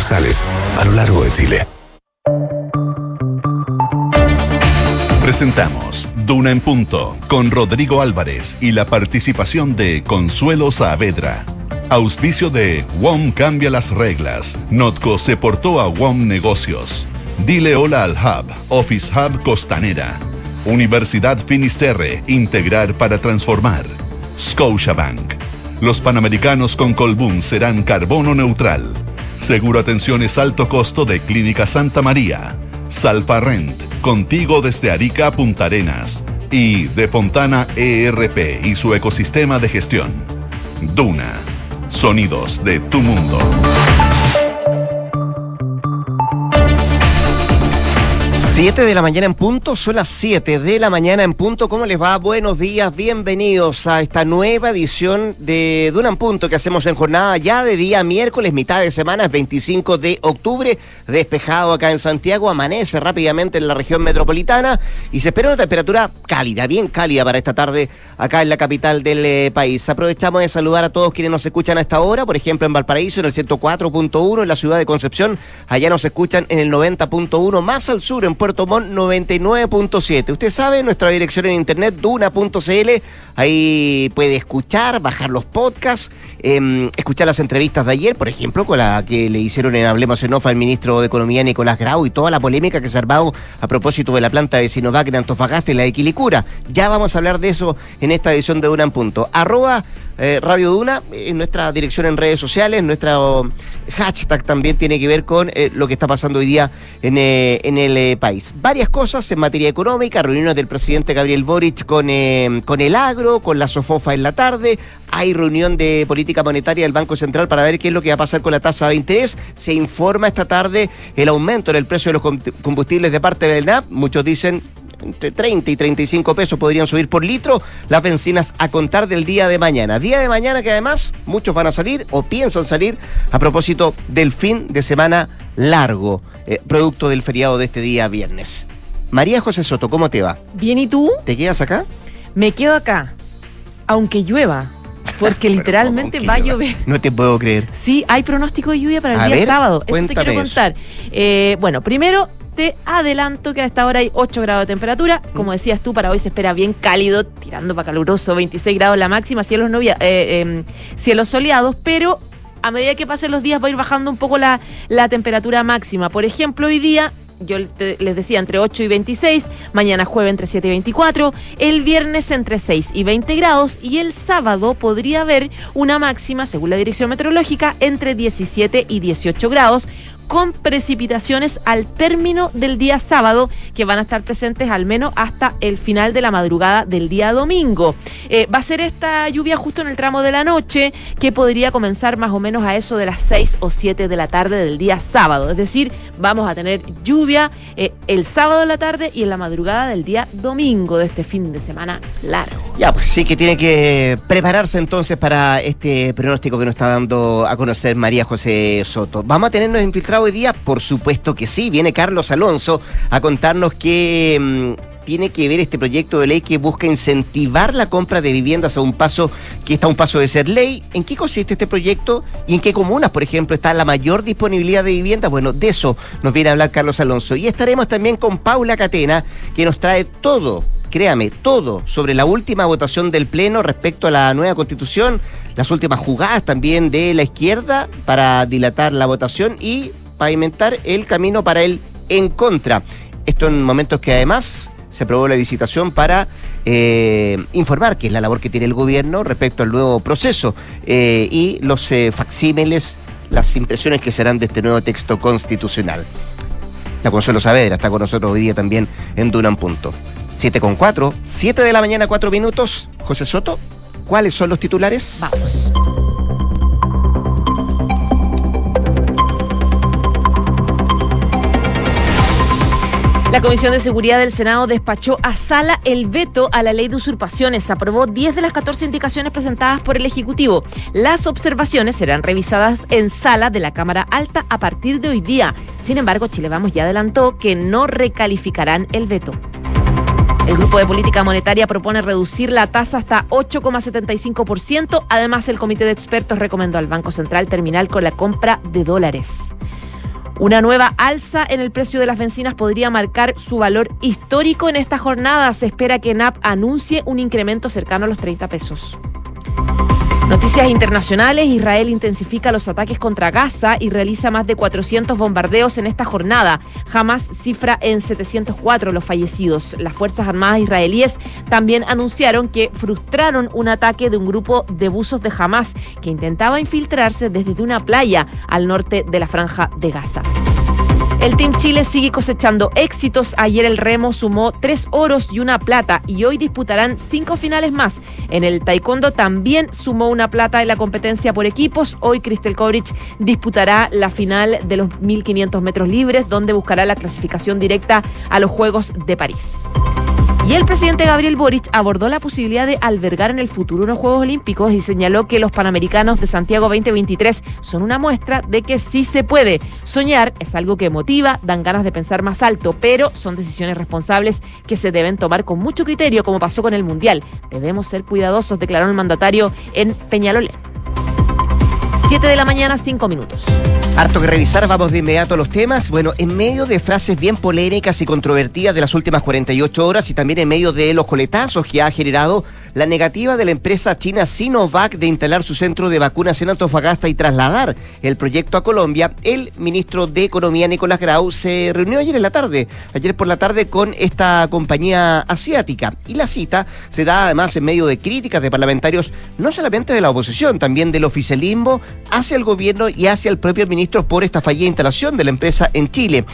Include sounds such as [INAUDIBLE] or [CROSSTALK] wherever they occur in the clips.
sucursales a lo largo de Chile. Presentamos Duna en Punto con Rodrigo Álvarez y la participación de Consuelo Saavedra. Auspicio de WOM Cambia las Reglas. Notco se portó a WOM Negocios. Dile hola al Hub, Office Hub Costanera. Universidad Finisterre, integrar para transformar. Scotiabank. Los panamericanos con Colbún serán carbono neutral. Seguro Atenciones Alto Costo de Clínica Santa María. Salfa Rent, contigo desde Arica a Punta Arenas. Y de Fontana ERP y su ecosistema de gestión. Duna. Sonidos de tu mundo. 7 de la mañana en punto, son las 7 de la mañana en punto. ¿Cómo les va? Buenos días, bienvenidos a esta nueva edición de Duna en Punto que hacemos en jornada ya de día miércoles, mitad de semana, 25 de octubre, despejado acá en Santiago, amanece rápidamente en la región metropolitana y se espera una temperatura cálida, bien cálida para esta tarde acá en la capital del eh, país. Aprovechamos de saludar a todos quienes nos escuchan a esta hora, por ejemplo en Valparaíso en el 104.1, en la ciudad de Concepción, allá nos escuchan en el 90.1, más al sur en Puerto Puerto Montt 99.7. Usted sabe, nuestra dirección en internet duna.cl, ahí puede escuchar, bajar los podcasts, em, escuchar las entrevistas de ayer, por ejemplo, con la que le hicieron en Hablemos en Off al ministro de Economía Nicolás Grau y toda la polémica que se ha armado a propósito de la planta de Sinovac en Antofagasta y la de Quilicura. Ya vamos a hablar de eso en esta edición de Duna en Punto. Arroba eh, Radio Duna, en nuestra dirección en redes sociales, nuestro hashtag también tiene que ver con eh, lo que está pasando hoy día en, eh, en el país. Varias cosas en materia económica, reuniones del presidente Gabriel Boric con, con el agro, con la Sofofa en la tarde, hay reunión de política monetaria del Banco Central para ver qué es lo que va a pasar con la tasa de interés. Se informa esta tarde el aumento en el precio de los combustibles de parte del NAP. Muchos dicen entre 30 y 35 pesos podrían subir por litro las bencinas a contar del día de mañana. Día de mañana que además muchos van a salir o piensan salir a propósito del fin de semana largo, eh, producto del feriado de este día viernes. María José Soto, ¿cómo te va? Bien, ¿y tú? ¿Te quedas acá? Me quedo acá, aunque llueva. Porque [LAUGHS] literalmente va a llover. No te puedo creer. Sí, hay pronóstico de lluvia para el día sábado. Eso te quiero contar. Eh, bueno, primero te adelanto que a esta hora hay 8 grados de temperatura. Como decías tú, para hoy se espera bien cálido, tirando para caluroso, 26 grados la máxima, cielos, novia, eh, em, cielos soleados, pero a medida que pasen los días va a ir bajando un poco la, la temperatura máxima. Por ejemplo, hoy día yo les decía entre 8 y 26, mañana jueves entre 7 y 24, el viernes entre 6 y 20 grados y el sábado podría haber una máxima, según la dirección meteorológica, entre 17 y 18 grados, con precipitaciones al término del día sábado que van a estar presentes al menos hasta el final de la madrugada del día domingo. Eh, va a ser esta lluvia justo en el tramo de la noche que podría comenzar más o menos a eso de las 6 o 7 de la tarde del día sábado. Es decir, vamos a tener lluvia eh, el sábado de la tarde y en la madrugada del día domingo de este fin de semana largo. Ya, pues sí que tiene que prepararse entonces para este pronóstico que nos está dando a conocer María José Soto. Vamos a tenernos infiltrados hoy día? Por supuesto que sí. Viene Carlos Alonso a contarnos que mm, tiene que ver este proyecto de ley que busca incentivar la compra de viviendas a un paso que está a un paso de ser ley. ¿En qué consiste este proyecto y en qué comunas, por ejemplo, está la mayor disponibilidad de viviendas? Bueno, de eso nos viene a hablar Carlos Alonso. Y estaremos también con Paula Catena, que nos trae todo créame, todo sobre la última votación del Pleno respecto a la nueva constitución, las últimas jugadas también de la izquierda para dilatar la votación y pavimentar el camino para el en contra. Esto en momentos que además se aprobó la licitación para eh, informar, que es la labor que tiene el gobierno respecto al nuevo proceso eh, y los eh, facsímiles, las impresiones que serán de este nuevo texto constitucional. La Consuelo Saavedra está con nosotros hoy día también en Dunan Punto. 7 con 4, 7 de la mañana, 4 minutos. José Soto, ¿cuáles son los titulares? Vamos. La Comisión de Seguridad del Senado despachó a sala el veto a la ley de usurpaciones. Aprobó 10 de las 14 indicaciones presentadas por el Ejecutivo. Las observaciones serán revisadas en sala de la Cámara Alta a partir de hoy día. Sin embargo, Chile Vamos ya adelantó que no recalificarán el veto. El Grupo de Política Monetaria propone reducir la tasa hasta 8,75%. Además, el Comité de Expertos recomendó al Banco Central terminar con la compra de dólares. Una nueva alza en el precio de las bencinas podría marcar su valor histórico en esta jornada. Se espera que NAP anuncie un incremento cercano a los 30 pesos. Noticias internacionales, Israel intensifica los ataques contra Gaza y realiza más de 400 bombardeos en esta jornada. Jamás cifra en 704 los fallecidos. Las Fuerzas Armadas israelíes también anunciaron que frustraron un ataque de un grupo de buzos de Hamas que intentaba infiltrarse desde una playa al norte de la franja de Gaza. El Team Chile sigue cosechando éxitos. Ayer el remo sumó tres oros y una plata y hoy disputarán cinco finales más. En el taekwondo también sumó una plata en la competencia por equipos. Hoy Cristel Kovrich disputará la final de los 1500 metros libres donde buscará la clasificación directa a los Juegos de París. Y el presidente Gabriel Boric abordó la posibilidad de albergar en el futuro unos Juegos Olímpicos y señaló que los Panamericanos de Santiago 2023 son una muestra de que sí se puede. Soñar es algo que motiva, dan ganas de pensar más alto, pero son decisiones responsables que se deben tomar con mucho criterio, como pasó con el Mundial. Debemos ser cuidadosos, declaró el mandatario en Peñalolén. 7 de la mañana, 5 minutos. Harto que revisar, vamos de inmediato a los temas. Bueno, en medio de frases bien polémicas y controvertidas de las últimas 48 horas y también en medio de los coletazos que ha generado la negativa de la empresa china Sinovac de instalar su centro de vacunas en Antofagasta y trasladar el proyecto a Colombia, el ministro de Economía, Nicolás Grau, se reunió ayer en la tarde, ayer por la tarde con esta compañía asiática. Y la cita se da además en medio de críticas de parlamentarios, no solamente de la oposición, también del oficialismo, hacia el gobierno y hacia el propio ministro por esta fallida instalación de la empresa en Chile.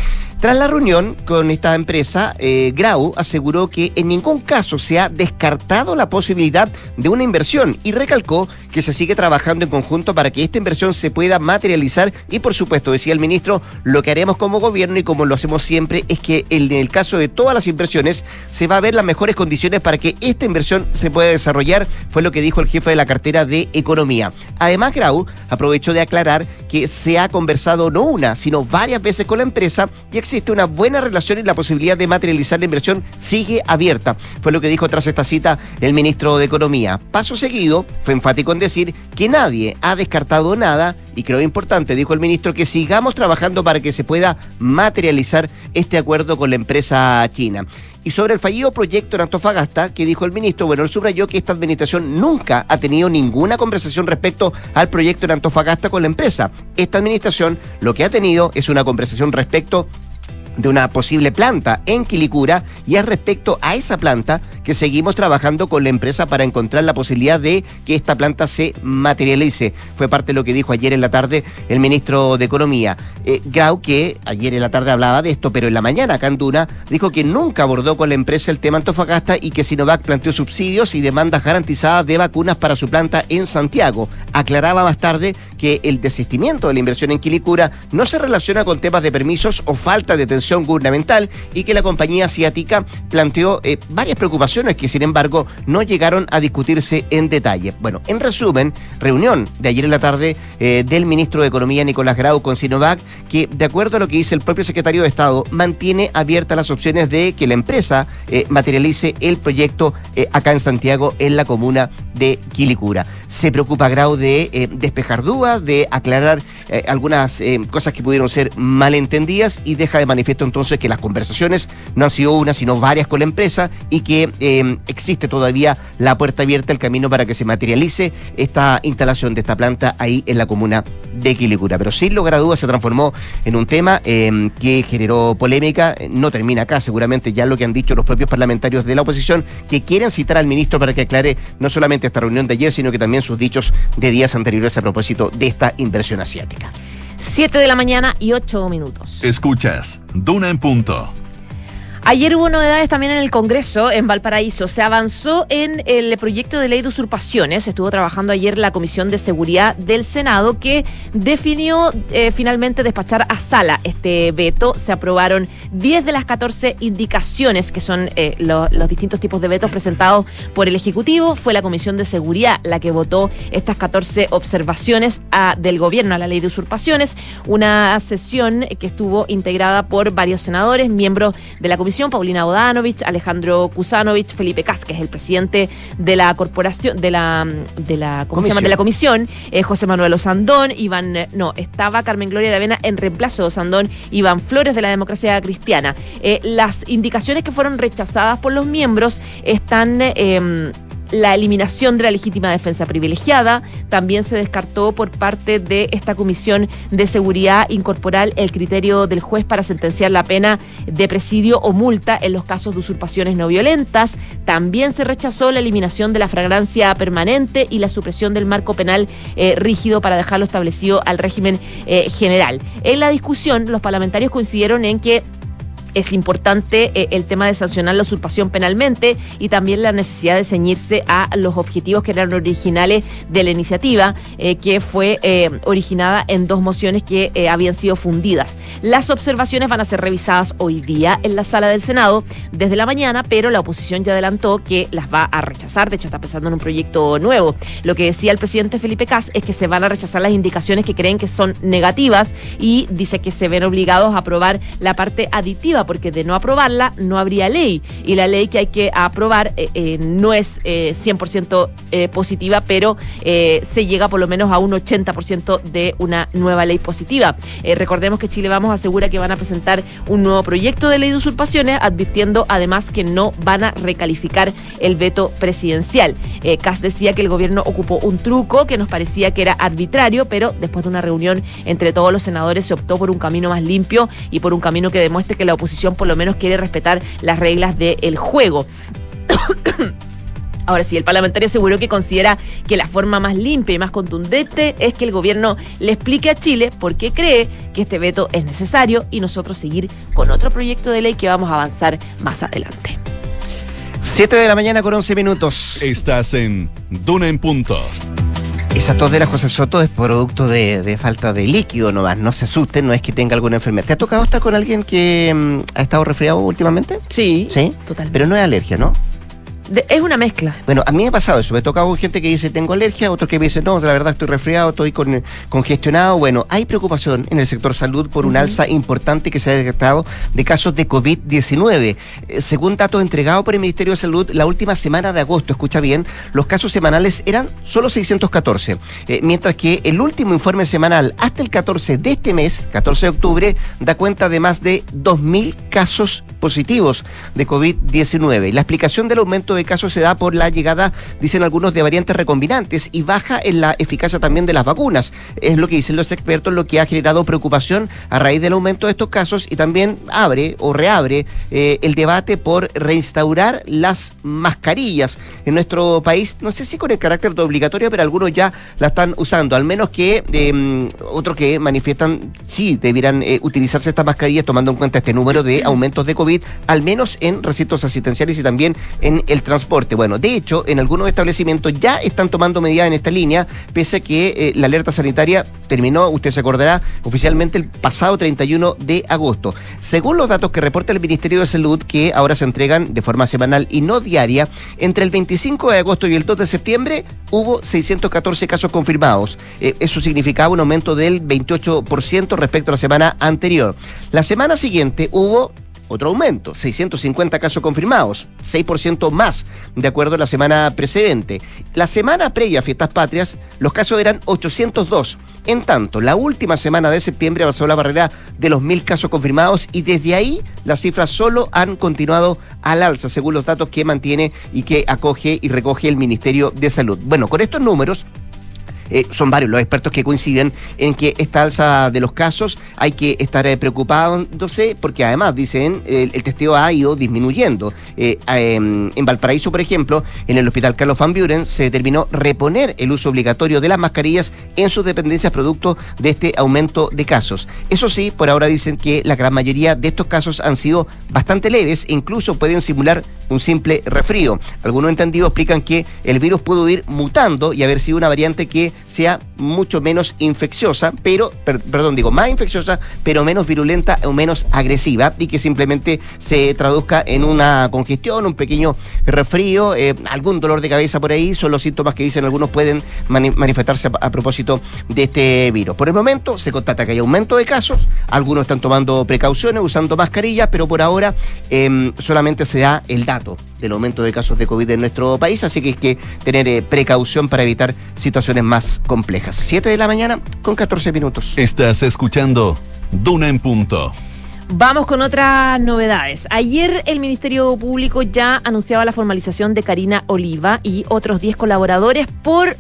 Tras la reunión con esta empresa, eh, Grau aseguró que en ningún caso se ha descartado la posibilidad de una inversión y recalcó que se sigue trabajando en conjunto para que esta inversión se pueda materializar y por supuesto, decía el ministro, lo que haremos como gobierno y como lo hacemos siempre es que en el caso de todas las inversiones se va a ver las mejores condiciones para que esta inversión se pueda desarrollar, fue lo que dijo el jefe de la cartera de Economía. Además, Grau aprovechó de aclarar que se ha conversado no una, sino varias veces con la empresa y existe una buena relación y la posibilidad de materializar la inversión sigue abierta. Fue lo que dijo tras esta cita el ministro de Economía. Paso seguido, fue enfático en decir que nadie ha descartado nada y creo importante, dijo el ministro, que sigamos trabajando para que se pueda materializar este acuerdo con la empresa china. Y sobre el fallido proyecto en Antofagasta, que dijo el ministro, bueno, él subrayó que esta administración nunca ha tenido ninguna conversación respecto al proyecto en Antofagasta con la empresa. Esta administración lo que ha tenido es una conversación respecto de una posible planta en Quilicura y es respecto a esa planta que seguimos trabajando con la empresa para encontrar la posibilidad de que esta planta se materialice. Fue parte de lo que dijo ayer en la tarde el ministro de Economía. Eh, Grau, que ayer en la tarde hablaba de esto, pero en la mañana acá en Duna, dijo que nunca abordó con la empresa el tema Antofagasta y que Sinovac planteó subsidios y demandas garantizadas de vacunas para su planta en Santiago. Aclaraba más tarde que el desistimiento de la inversión en Quilicura no se relaciona con temas de permisos o falta de atención gubernamental y que la compañía asiática planteó eh, varias preocupaciones que sin embargo no llegaron a discutirse en detalle. Bueno, en resumen, reunión de ayer en la tarde eh, del ministro de Economía Nicolás Grau con Sinovac, que de acuerdo a lo que dice el propio secretario de Estado, mantiene abiertas las opciones de que la empresa eh, materialice el proyecto acá en Santiago, en la comuna de Quilicura. Se preocupa Grau de despejar dudas, de aclarar algunas cosas que pudieron ser malentendidas y deja de manifiesto entonces que las conversaciones no han sido una, sino varias con la empresa y que em, existe todavía la puerta abierta, el camino para que se materialice esta instalación de esta planta ahí en la comuna de Quilicura. Pero sin lugar a dudas se transformó en un tema em, que generó polémica. No termina acá, seguramente ya lo que han dicho los propios parlamentarios de la oposición, que quieren citar al ministro para que aclare no solamente esta reunión de ayer, sino que también sus dichos de días anteriores a propósito de esta inversión asiática. 7 de la mañana y 8 minutos. Escuchas, Duna en punto. Ayer hubo novedades también en el Congreso, en Valparaíso. Se avanzó en el proyecto de ley de usurpaciones. Estuvo trabajando ayer la Comisión de Seguridad del Senado, que definió eh, finalmente despachar a sala este veto. Se aprobaron 10 de las 14 indicaciones, que son eh, los distintos tipos de vetos presentados por el Ejecutivo. Fue la Comisión de Seguridad la que votó estas 14 observaciones del gobierno a la ley de usurpaciones. Una sesión que estuvo integrada por varios senadores, miembros de la Comisión comisión, Paulina Bodanovich, Alejandro Kusanovich, Felipe Casques, el presidente de la corporación, de la, de la, ¿cómo se llama? De la comisión, eh, José Manuel Osandón, Iván, eh, no, estaba Carmen Gloria Aravena en reemplazo de Osandón, Iván Flores de la democracia cristiana. Eh, las indicaciones que fueron rechazadas por los miembros están em, la eliminación de la legítima defensa privilegiada. También se descartó por parte de esta Comisión de Seguridad incorporar el criterio del juez para sentenciar la pena de presidio o multa en los casos de usurpaciones no violentas. También se rechazó la eliminación de la fragrancia permanente y la supresión del marco penal eh, rígido para dejarlo establecido al régimen eh, general. En la discusión, los parlamentarios coincidieron en que es importante eh, el tema de sancionar la usurpación penalmente y también la necesidad de ceñirse a los objetivos que eran originales de la iniciativa, eh, que fue eh, originada en dos mociones que habían sido fundidas. Las observaciones van a ser revisadas hoy día en la sala del Senado desde la mañana, pero la oposición ya adelantó que las va a rechazar. De hecho, está pensando en un proyecto nuevo. Lo que decía el presidente Felipe Cas es que se van a rechazar las indicaciones que creen que son negativas y dice que se ven obligados a aprobar la parte aditiva porque de no aprobarla no habría ley y la ley que hay que aprobar eh, eh, no es 100% eh, positiva, pero se llega por lo menos a un 80% de una nueva ley positiva. recordemos que Chile Vamos asegura que van a presentar un nuevo proyecto de ley de usurpaciones, advirtiendo además que no van a recalificar el veto presidencial. Cas decía que el gobierno ocupó un truco que nos parecía que era arbitrario, pero después de una reunión entre todos los senadores se optó por un camino más limpio y por un camino que demuestre que la oposición por lo menos quiere respetar las reglas del juego. Ahora sí, el parlamentario aseguró que considera que la forma más limpia y más contundente es que el gobierno le explique a Chile por qué cree que este veto es necesario y nosotros seguir con otro proyecto de ley que vamos a avanzar más adelante. 7 de la mañana con 11 minutos. Estás en Duna en Punto. Esa tos de la José Soto es producto de, falta de líquido nomás. No se asusten, no es que tenga alguna enfermedad. ¿Te ha tocado estar con alguien que mm, ha estado resfriado últimamente? Sí. Sí. Totalmente. Pero no es alergia, ¿no? Es una mezcla. Bueno, a mí me ha pasado eso. Me ha tocado gente que dice tengo alergia, otro que me dice no, la verdad estoy resfriado, estoy con, congestionado. Bueno, hay preocupación en el sector salud por un alza importante que se ha detectado de casos de COVID-19. Eh, según datos entregados por el Ministerio de Salud, la última semana de agosto, escucha bien, los casos semanales eran solo 614. Eh, mientras que el último informe semanal hasta el 14 de este mes, 14 de octubre, da cuenta de más de 2.000 casos positivos de COVID-19. La explicación del aumento de casos se da por la llegada, dicen algunos, de variantes recombinantes y baja en la eficacia también de las vacunas. Es lo que dicen los expertos, lo que ha generado preocupación a raíz del aumento de estos casos y también abre o reabre eh, el debate por reinstaurar las mascarillas en nuestro país. No sé si con el carácter de obligatorio, pero algunos ya la están usando, al menos que em, otros que manifiestan sí debieran eh, utilizarse estas mascarillas tomando en cuenta este número de aumentos de COVID, al menos en recintos asistenciales y también en el transporte. Bueno, de hecho, en algunos establecimientos ya están tomando medidas en esta línea, pese a que eh, la alerta sanitaria terminó, usted se acordará, oficialmente el pasado 31 de agosto. Según los datos que reporta el Ministerio de Salud, que ahora se entregan de forma semanal y no diaria, entre el 25 de agosto y el 2 de septiembre hubo 614 casos confirmados. Eh, eso significaba un aumento del 28% respecto a la semana anterior. La semana siguiente hubo otro aumento, 650 casos confirmados, 6% más, de acuerdo a la semana precedente. La semana previa a Fiestas Patrias, los casos eran 802. En tanto, la última semana de septiembre pasó la barrera de los mil casos confirmados y desde ahí las cifras solo han continuado al alza, según los datos que mantiene y que acoge y recoge el Ministerio de Salud. Bueno, con estos números eh, son varios los expertos que coinciden en que esta alza de los casos hay que estar eh, preocupándose porque además dicen el, testeo ha ido disminuyendo. Eh, em, en Valparaíso, por ejemplo, en el Hospital Carlos Van Buren se determinó reponer el uso obligatorio de las mascarillas en sus dependencias producto de este aumento de casos. Eso sí, por ahora dicen que la gran mayoría de estos casos han sido bastante leves e incluso pueden simular un simple resfrío. Algunos entendidos explican que el virus pudo ir mutando y haber sido una variante que sea mucho menos infecciosa, pero, perdón, digo, más infecciosa, pero menos virulenta o menos agresiva y que simplemente se traduzca en una congestión, un pequeño resfrío, eh, algún dolor de cabeza por ahí, son los síntomas que dicen algunos pueden manifestarse a, propósito de este virus. Por el momento se constata que hay aumento de casos, algunos están tomando precauciones, usando mascarillas, pero por ahora em, solamente se da el dato del aumento de casos de COVID en nuestro país, así que hay que tener eh, precaución para evitar situaciones más complejas. 7 de la mañana con 14 minutos. Estás escuchando Duna en punto. Vamos con otras novedades. Ayer el Ministerio Público ya anunciaba la formalización de Karina Oliva y otros 10 colaboradores por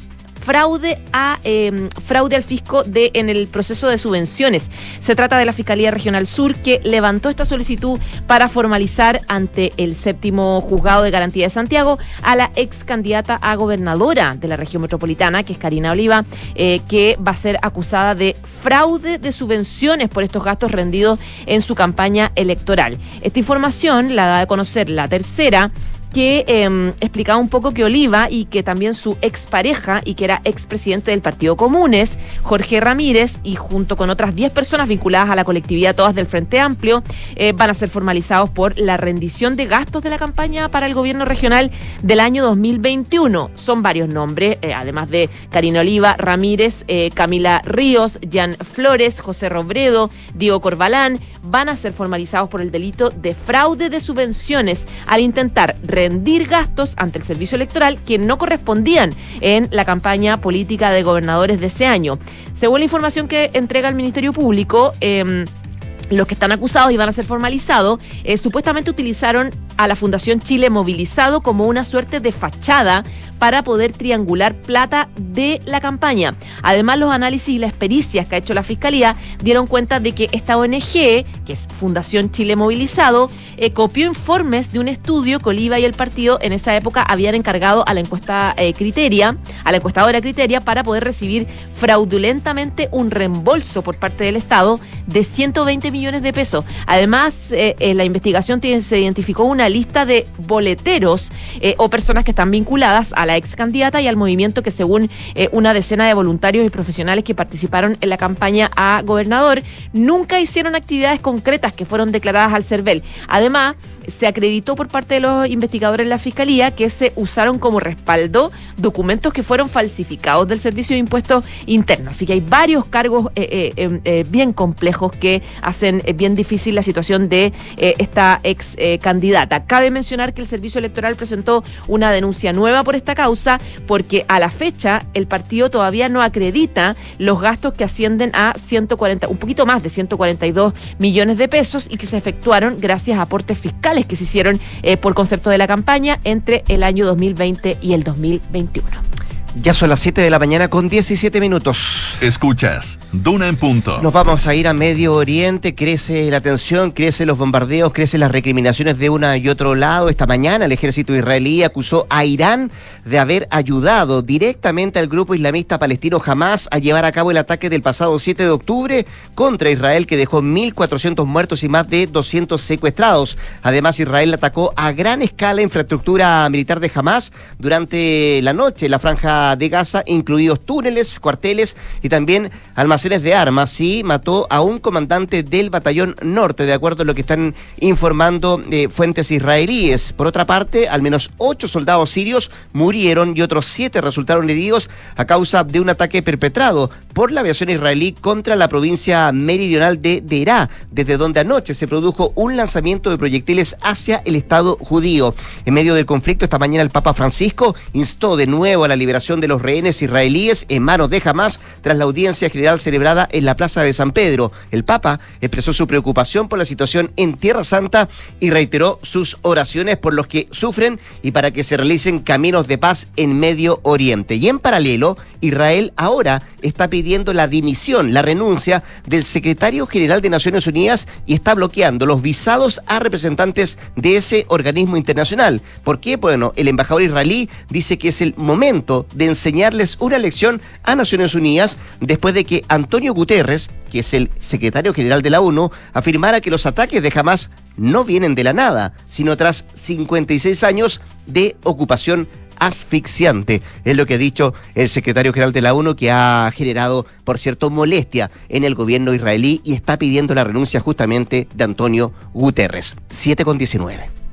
fraude a em, fraude al fisco de en el proceso de subvenciones. Se trata de la Fiscalía Regional Sur que levantó esta solicitud para formalizar ante el séptimo juzgado de garantía de Santiago a la ex candidata a gobernadora de la región metropolitana, que es Karina Oliva, eh, que va a ser acusada de fraude de subvenciones por estos gastos rendidos en su campaña electoral. Esta información la da a conocer la tercera que em, explicaba un poco que Oliva y que también su expareja y que era expresidente del Partido Comunes, Jorge Ramírez, y junto con otras 10 personas vinculadas a la colectividad, todas del Frente Amplio, eh, van a ser formalizados por la rendición de gastos de la campaña para el gobierno regional del año 2021. Son varios nombres, eh, además de Karina Oliva, Ramírez, eh, Camila Ríos, Jan Flores, José Robredo, Diego Corbalán, van a ser formalizados por el delito de fraude de subvenciones al intentar gastos ante el servicio electoral que no correspondían en la campaña política de gobernadores de ese año. Según la información que entrega el Ministerio Público, eh, los que están acusados y van a ser formalizados, eh, supuestamente utilizaron a la Fundación Chile Movilizado como una suerte de fachada para poder triangular plata de la campaña. Además, los análisis y las pericias que ha hecho la Fiscalía dieron cuenta de que esta ONG, que es Fundación Chile Movilizado, eh, copió informes de un estudio que Oliva y el partido en esa época habían encargado a la encuesta eh, Criteria, a la encuestadora Criteria, para poder recibir fraudulentamente un reembolso por parte del Estado de 120 millones de pesos. Además, eh, en la investigación se identificó una lista de boleteros o personas que están vinculadas a la ex candidata y al movimiento que según eh, una decena de voluntarios y profesionales que participaron en la campaña a gobernador, nunca hicieron actividades concretas que fueron declaradas al CERVEL. Además, se acreditó por parte de los investigadores de la Fiscalía que se usaron como respaldo documentos que fueron falsificados del Servicio de Impuestos Internos. Así que hay varios cargos eh, eh, em, bien complejos que hacen bien difícil la situación de esta ex candidata. Cabe mencionar que el Servicio Electoral presentó una denuncia nueva por esta causa porque a la fecha el partido todavía no acredita los gastos que ascienden a 140, un poquito más de 142 millones de pesos y que se efectuaron gracias a aportes fiscales que se hicieron eh, por concepto de la campaña entre el año 2020 y el 2021. Ya son las 7 de la mañana con 17 minutos. Escuchas, Duna en punto. Nos vamos a ir a Medio Oriente, crece la tensión, crecen los bombardeos, crecen las recriminaciones de una y otro lado. Esta mañana el ejército israelí acusó a Irán de haber ayudado directamente al grupo islamista palestino Hamas a llevar a cabo el ataque del pasado 7 de octubre contra Israel que dejó 1.400 muertos y más de 200 secuestrados. Además, Israel atacó a gran escala infraestructura militar de Hamas durante la noche en la franja de Gaza, incluidos túneles, cuarteles y también almacenes de armas, y mató a un comandante del batallón norte, de acuerdo a lo que están informando eh, fuentes israelíes. Por otra parte, al menos ocho soldados sirios murieron y otros siete resultaron heridos a causa de un ataque perpetrado por la aviación israelí contra la provincia meridional de Derá, desde donde anoche se produjo un lanzamiento de proyectiles hacia el Estado judío. En medio del conflicto, esta mañana el Papa Francisco instó de nuevo a la liberación de los rehenes israelíes en manos de Hamas tras la audiencia general celebrada en la Plaza de San Pedro. El Papa expresó su preocupación por la situación en Tierra Santa y reiteró sus oraciones por los que sufren y para que se realicen caminos de paz en Medio Oriente. Y en paralelo, Israel ahora está pidiendo la dimisión, la renuncia del secretario general de Naciones Unidas y está bloqueando los visados a representantes de ese organismo internacional. ¿Por qué? Bueno, el embajador israelí dice que es el momento de enseñarles una lección a Naciones Unidas después de que Antonio Guterres, que es el secretario general de la ONU, afirmara que los ataques de Hamas no vienen de la nada, sino tras 56 años de ocupación asfixiante. Es lo que ha dicho el secretario general de la ONU, que ha generado, por cierto, molestia en el gobierno israelí y está pidiendo la renuncia justamente de Antonio Guterres. 7 con 19.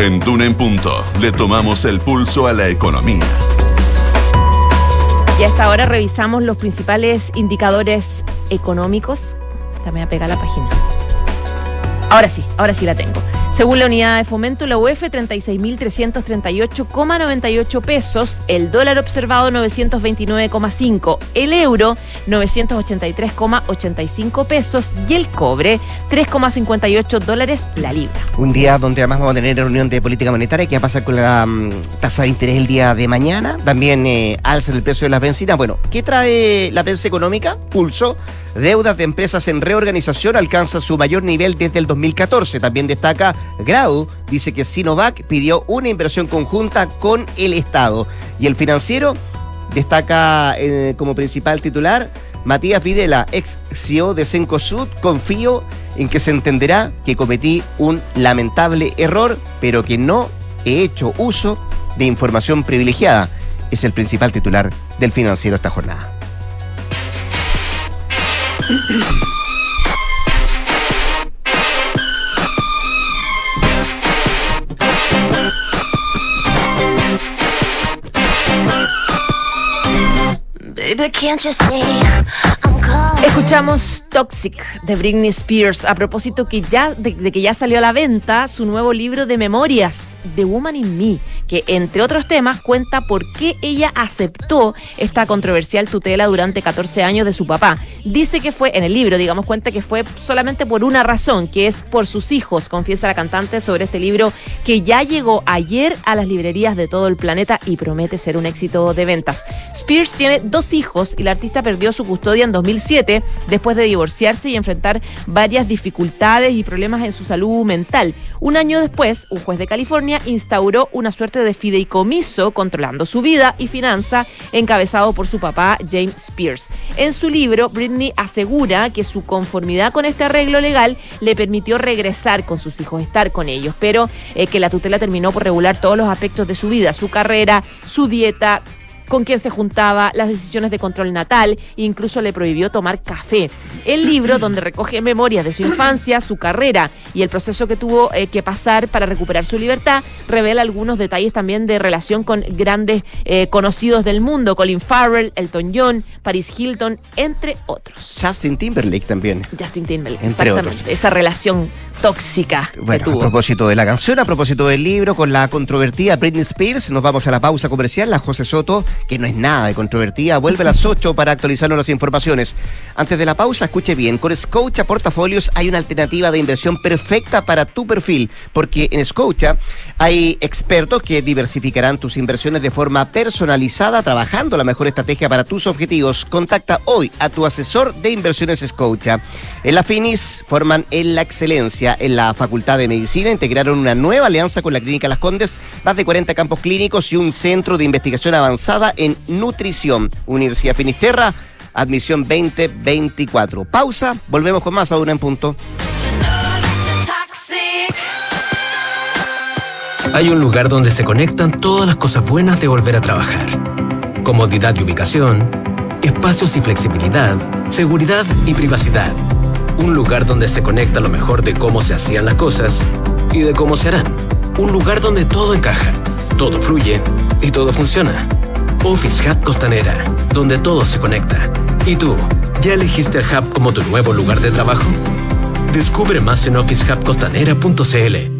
En Duna en Punto le tomamos el pulso a la economía. Y hasta ahora revisamos los principales indicadores económicos. También a pegar la página. Ahora sí, ahora sí la tengo. Según la unidad de fomento, la UF 36.338,98 pesos, el dólar observado 929,5, el euro 983,85 pesos y el cobre 3,58 dólares la libra. Un día donde además vamos a tener reunión de política monetaria, ¿qué va a con la mm, tasa de interés el día de mañana? También eh, alza el precio de las bencinas. Bueno, ¿qué trae la prensa económica? Pulso. Deudas de empresas en reorganización alcanza su mayor nivel desde el 2014. También destaca Grau, dice que Sinovac pidió una inversión conjunta con el Estado. Y el financiero destaca eh, como principal titular Matías Videla, ex CEO de Cencosud, confío en que se entenderá que cometí un lamentable error, pero que no he hecho uso de información privilegiada. Es el principal titular del financiero esta jornada. Baby, can't you see Escuchamos Toxic de Britney Spears a propósito que ya, de, que ya salió a la venta su nuevo libro de memorias, The Woman in Me, que entre otros temas cuenta por qué ella aceptó esta controversial tutela durante 14 años de su papá. Dice que fue, en el libro, digamos, cuenta que fue solamente por una razón, que es por sus hijos, confiesa la cantante sobre este libro que ya llegó ayer a las librerías de todo el planeta y promete ser un éxito de ventas. Spears tiene dos hijos y la artista perdió su custodia en 2007 después de divorciarse y enfrentar varias dificultades y problemas en su salud mental. Un año después, un juez de California instauró una suerte de fideicomiso controlando su vida y finanza encabezado por su papá James Spears. En su libro, Britney asegura que su conformidad con este arreglo legal le permitió regresar con sus hijos, estar con ellos, pero eh, que la tutela terminó por regular todos los aspectos de su vida, su carrera, su dieta, con quién se juntaba, las decisiones de control natal, incluso le prohibió tomar café. El libro, donde recoge memorias de su infancia, su carrera y el proceso que tuvo eh, que pasar para recuperar su libertad, revela algunos detalles también de relación con grandes eh, conocidos del mundo, Colin Farrell, Elton John, Paris Hilton, entre otros. Justin Timberlake también. Justin Timberlake, entre exactamente. Esa relación tóxica. Bueno, a propósito de la canción, a propósito del libro, con la controvertida Britney Spears, nos vamos a la pausa comercial. La José Soto, que no es nada de controvertida, vuelve a las [LAUGHS] 8 para actualizarnos las informaciones. Antes de la pausa, escuche bien, con Scotia Portafolios hay una alternativa de inversión perfecta para tu perfil, porque en Scotia hay expertos que diversificarán tus inversiones de forma personalizada, trabajando la mejor estrategia para tus objetivos. Contacta hoy a tu asesor de inversiones Scotia. En la Finis forman en la excelencia en la Facultad de Medicina integraron una nueva alianza con la Clínica Las Condes, más de 40 campos clínicos y un centro de investigación avanzada en nutrición. Universidad Finisterra, admisión 2024. Pausa, volvemos con más a una en punto. Hay un lugar donde se conectan todas las cosas buenas de volver a trabajar. Comodidad y ubicación, espacios y flexibilidad, seguridad y privacidad un lugar donde se conecta lo mejor de cómo se hacían las cosas y de cómo se harán. Un lugar donde todo encaja, todo fluye y todo funciona. Office Hub Costanera, donde todo se conecta. ¿Y tú, ya elegiste el Hub como tu nuevo lugar de trabajo? Descubre más en officehubcostanera.cl.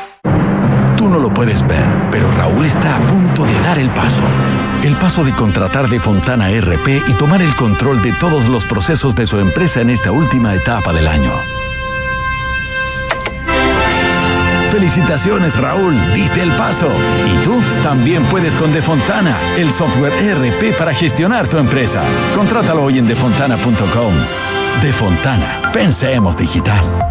Tú no lo puedes ver, pero Raúl está a punto de dar el paso. El paso de contratar de Fontana RP y tomar el control de todos los procesos de su empresa en esta última etapa del año. Felicitaciones Raúl, diste el paso. Y tú también puedes con Defontana, el software ERP para gestionar tu empresa. Contrátalo hoy en defontana.com. Defontana, pensemos digital.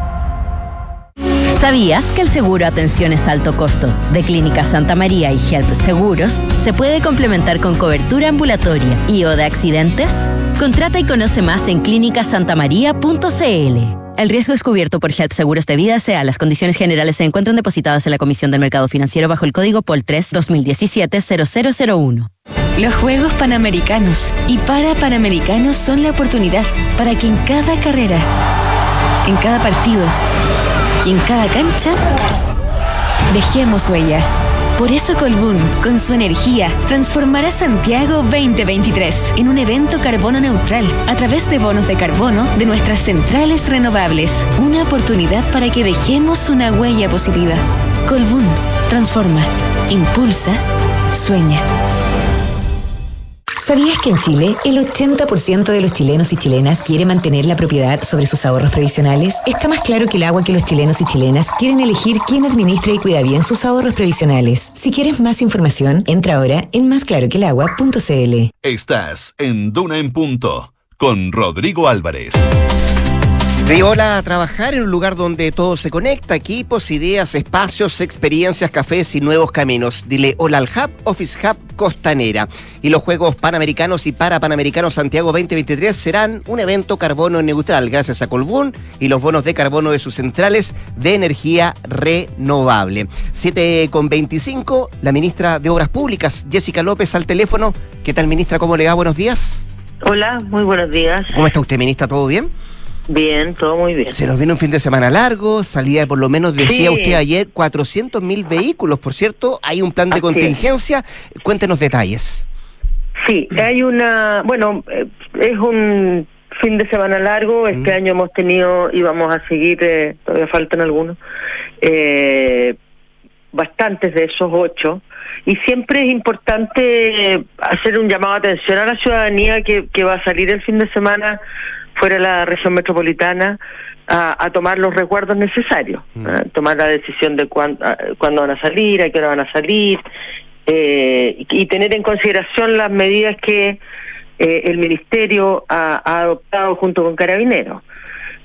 ¿Sabías que el seguro Atenciones Alto Costo de Clínica Santa María y Help Seguros se puede complementar con cobertura ambulatoria y o de accidentes? Contrata y conoce más en clínicasantamaría.cl. El riesgo es cubierto por HELP Seguros de Vida SEA. Las condiciones generales se encuentran depositadas en la Comisión del Mercado Financiero bajo el código POL 3 2017-0001. Los Juegos Panamericanos y para Panamericanos son la oportunidad para que en cada carrera, en cada partido en cada cancha dejemos huella. Por eso Colbún, con su energía, transformará Santiago 2023 en un evento carbono neutral a través de bonos de carbono de nuestras centrales renovables. Una oportunidad para que dejemos una huella positiva. Colbún, transforma, impulsa, sueña. ¿Sabías que en Chile el 80% de los chilenos y chilenas quiere mantener la propiedad sobre sus ahorros previsionales? Está más claro que el agua que los chilenos y chilenas quieren elegir quién administra y cuida bien sus ahorros previsionales. Si quieres más información, entra ahora en másclaroquelagua.cl. Estás en Duna en Punto con Rodrigo Álvarez. De hola a trabajar en un lugar donde todo se conecta, equipos, ideas, espacios, experiencias, cafés y nuevos caminos. Dile hola al Hub, Office Hub Costanera. Y los Juegos Panamericanos y para Panamericanos Santiago 2023 serán un evento carbono neutral gracias a Colbún y los bonos de carbono de sus centrales de energía renovable. 7 con 25, la ministra de Obras Públicas, Jessica López, al teléfono. ¿Qué tal, ministra? ¿Cómo le va? Buenos días. Hola, muy buenos días. ¿Cómo está usted, ministra? ¿Todo bien? Bien, todo muy bien. Se nos viene un fin de semana largo, salía por lo menos, decía usted ayer, 400 mil vehículos, por cierto, hay un plan de contingencia, cuéntenos detalles. Sí, hay una, bueno, eh, es un fin de semana largo, este año hemos tenido y vamos a seguir, eh, todavía faltan algunos, eh, bastantes de esos ocho, y siempre es importante hacer un llamado de atención a la ciudadanía que, que va a salir el fin de semana fuera de la región metropolitana a, tomar los recuerdos necesarios, mm. tomar la decisión de cuándo, van a salir, a qué hora van a salir, eh, y, tener en consideración las medidas que eh, el Ministerio ha, adoptado junto con Carabineros.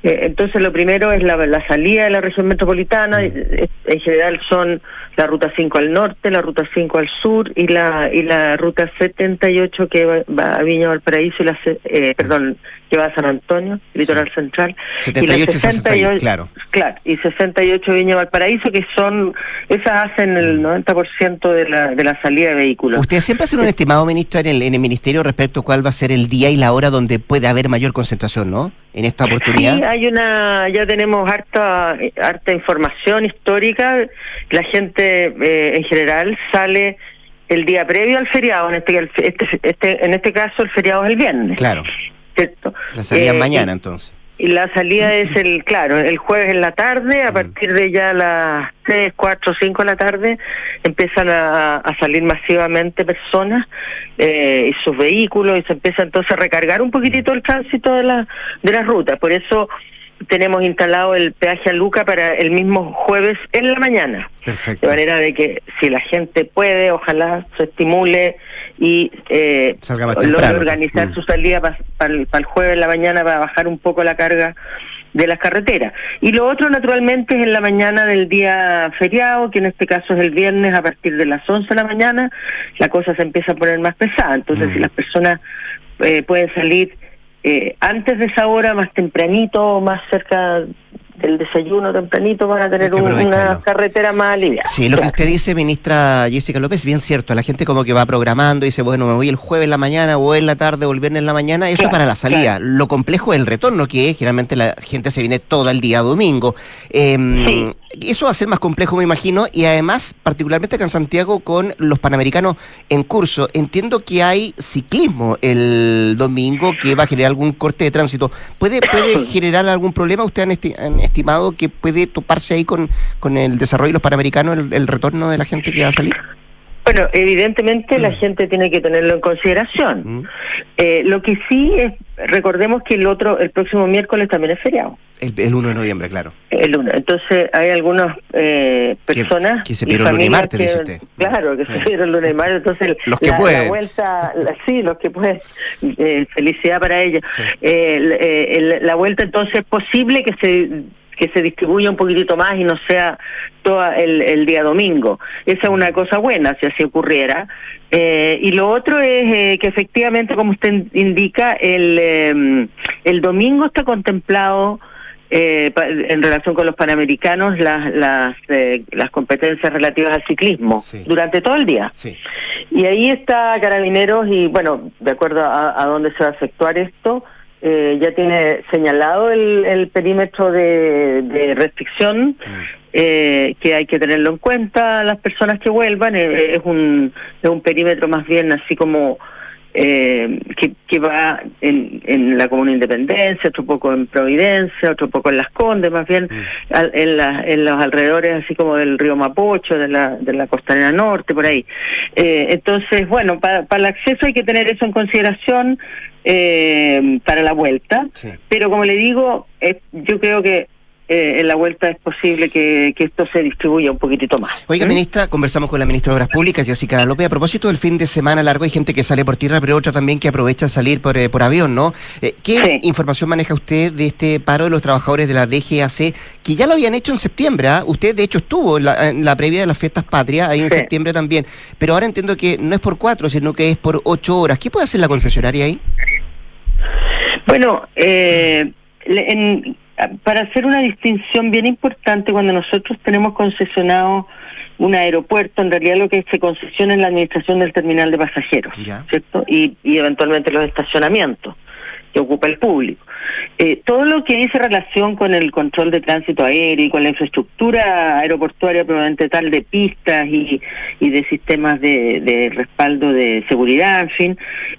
Eh, entonces, lo primero es la, la, salida de la región metropolitana, mm. En general son la ruta 5 al norte, la ruta 5 al sur y la y la ruta 78 que va, a Viña Valparaíso y la eh, perdón, que va a San Antonio, litoral central. 78 y 68, claro. Claro, y 68 Viña Valparaíso que son esas hacen el 90% de la de la salida de vehículos. ¿Usted siempre hace un estimado, ministro, en el, en el ministerio respecto a cuál va a ser el día y la hora donde puede haber mayor concentración, ¿no? En esta oportunidad. Sí, hay una ya tenemos harta harta información histórica, la gente eh, en general sale el día previo al feriado, en este, este, este, en este caso el feriado es el viernes. Claro. ¿Cierto? La salida eh, mañana entonces. Y la salida es el, claro, el jueves en la tarde, a partir de ya las 3, 4, 5 de la tarde, empiezan a, salir masivamente personas eh, y sus vehículos y se empieza entonces a recargar un poquitito el tránsito de la, de la ruta. Por eso tenemos instalado el peaje a Luca para el mismo jueves en la mañana. De manera de que si la gente puede, ojalá se estimule y eh, logre organizar mm. su salida para el jueves en la mañana para bajar un poco la carga de las carreteras. Y lo otro, naturalmente, es en la mañana del día feriado, que en este caso es el viernes a partir de las 11 de la mañana, la cosa se empieza a poner más pesada. Entonces, si mm. las personas eh, pueden salir eh, antes de esa hora, más tempranito, más cerca del desayuno tempranito van a tener una carretera más aliviada. Sí, lo que usted dice, ministra Jessica López, bien cierto. La gente como que va programando y dice, bueno, me voy el jueves en la mañana o en la tarde o el viernes en la mañana. Eso para la salida. Lo complejo es el retorno, que generalmente la gente se viene todo el día domingo. Eh, eso va a ser más complejo, me imagino, y además, particularmente acá en Santiago, con los panamericanos en curso. Entiendo que hay ciclismo el domingo que va a generar algún corte de tránsito. ¿Puede, puede [COUGHS] generar algún problema? ¿Usted han, estimado que puede toparse ahí con, con el desarrollo de los panamericanos, el retorno de la gente que va a salir? Bueno, evidentemente la mm. gente tiene que tenerlo en consideración. Mm. Eh, lo que sí es, recordemos que el otro, el próximo miércoles también es feriado. El, 1 de noviembre, claro. El 1. Entonces hay algunas eh, personas... Que, se vieron lunes y martes, dice usted. Claro, que se vieron lunes y martes. Entonces, [LAUGHS] los que pueden. La vuelta, sí, los que pueden. Eh, felicidad para ellos. Eh, la vuelta entonces es posible que se que se distribuya un poquitito más y no sea todo el, día domingo. Esa es una cosa buena, si así ocurriera. Eh, y lo otro es eh, que efectivamente, como usted indica, el, em, el domingo está contemplado eh, en relación con los panamericanos las las, las competencias relativas al ciclismo durante todo el día. Y ahí está Carabineros y bueno, de acuerdo a, a dónde se va a efectuar esto, eh, ya tiene señalado el, perímetro de, restricción, mm. eh, que hay que tenerlo en cuenta las personas que vuelvan. Eh, es, un, es un perímetro más bien así como eh, que, va en, en la Comuna Independencia, otro poco en Providencia, otro poco en Las Condes, más bien mm. en, en los alrededores así como del río Mapocho, de la, de la costanera norte, por ahí. Eh, entonces, bueno, para, para el acceso hay que tener eso en consideración eh, para la vuelta, pero como le digo, eh, yo creo que eh, en la vuelta es posible que, esto se distribuya un poquitito más. Oiga, ¿Mm? ministra, conversamos con la ministra de Obras Públicas, Jessica López, a propósito del fin de semana largo, hay gente que sale por tierra, pero otra también que aprovecha salir por, eh, por avión, ¿no? Eh, ¿Qué información maneja usted de este paro de los trabajadores de la DGAC, que ya lo habían hecho en septiembre? ¿ah? Usted, de hecho, estuvo en la, previa de las fiestas patrias, ahí en septiembre también, pero ahora entiendo que no es por cuatro, sino que es por ocho horas. ¿Qué puede hacer la concesionaria ahí? Bueno, eh, en para hacer una distinción bien importante, cuando nosotros tenemos concesionado un aeropuerto, en realidad lo que se concesiona es la administración del terminal de pasajeros, ¿cierto? Y, y eventualmente los estacionamientos que ocupa el público. Eh, todo lo que dice relación con el control de tránsito aéreo y con la infraestructura aeroportuaria probablemente tal de pistas y, y de sistemas de, respaldo de seguridad, en fin,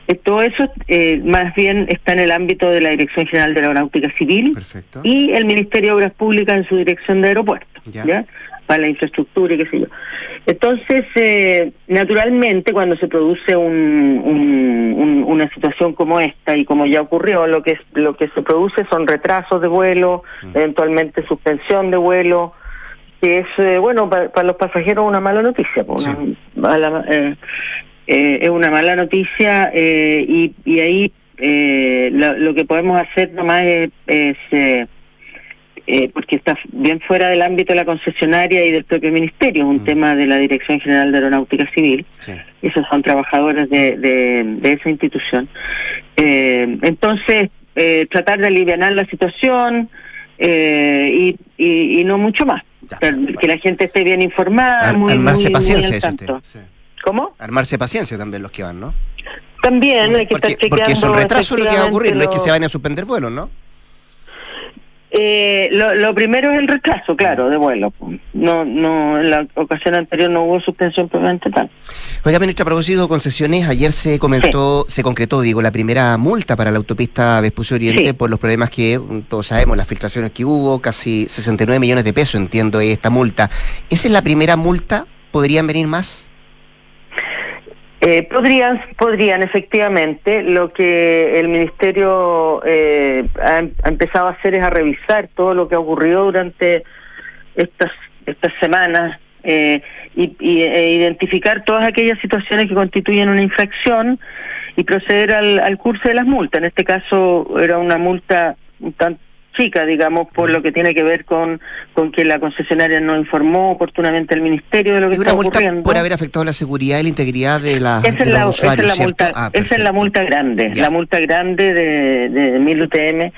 eh, todo eso eh, más bien está en el ámbito de la Dirección General de Aeronáutica Civil y el Ministerio de Obras Públicas en su dirección de aeropuertos, ¿ya? para la infraestructura y qué sé yo. Entonces, eh, naturalmente, cuando se produce un, una situación como esta y como ya ocurrió, lo que lo que se produce son retrasos de vuelo, mm. eventualmente suspensión de vuelo, que es eh, bueno para, los pasajeros una mala noticia, una eh, eh, es una mala noticia y, y ahí lo, que podemos hacer nomás es, es eh, porque está bien fuera del ámbito de la concesionaria y del propio ministerio, es un mm. tema de la Dirección General de Aeronáutica Civil. Esos son trabajadores de, de, esa institución. Eh, entonces, eh, tratar de aliviar la situación y, y, no mucho más. que la gente esté bien informada, muy, armarse paciencia. ¿Cómo? Armarse paciencia también los que van, ¿no? También hay que estar chequeando. Porque es un retraso lo que va a ocurrir, no es que se vayan a suspender vuelos, ¿no? Eh, lo, primero es el retraso, claro, de vuelo. No, no, en la ocasión anterior no hubo suspensión probablemente tal. Oiga, ministra, a propósito de concesiones, ayer se comentó, se concretó, digo, la primera multa para la autopista Vespucio Oriente por los problemas que todos sabemos, las filtraciones que hubo, casi 69 millones de pesos, entiendo, esta multa. ¿Esa es la primera multa? ¿Podrían venir más? Eh, podrían, podrían efectivamente. Lo que el ministerio eh, ha, empezado a hacer es a revisar todo lo que ha ocurrido durante estas estas semanas eh, y, e identificar todas aquellas situaciones que constituyen una infracción y proceder al, al curso de las multas. En este caso era una multa un tanto chica, digamos, por lo que tiene que ver con, con que la concesionaria no informó oportunamente al ministerio de lo que está ocurriendo. por haber afectado la seguridad y la integridad de, la, esa es la, esa es la multa, ah, esa es la multa grande, la multa grande de, de 1000 UTM,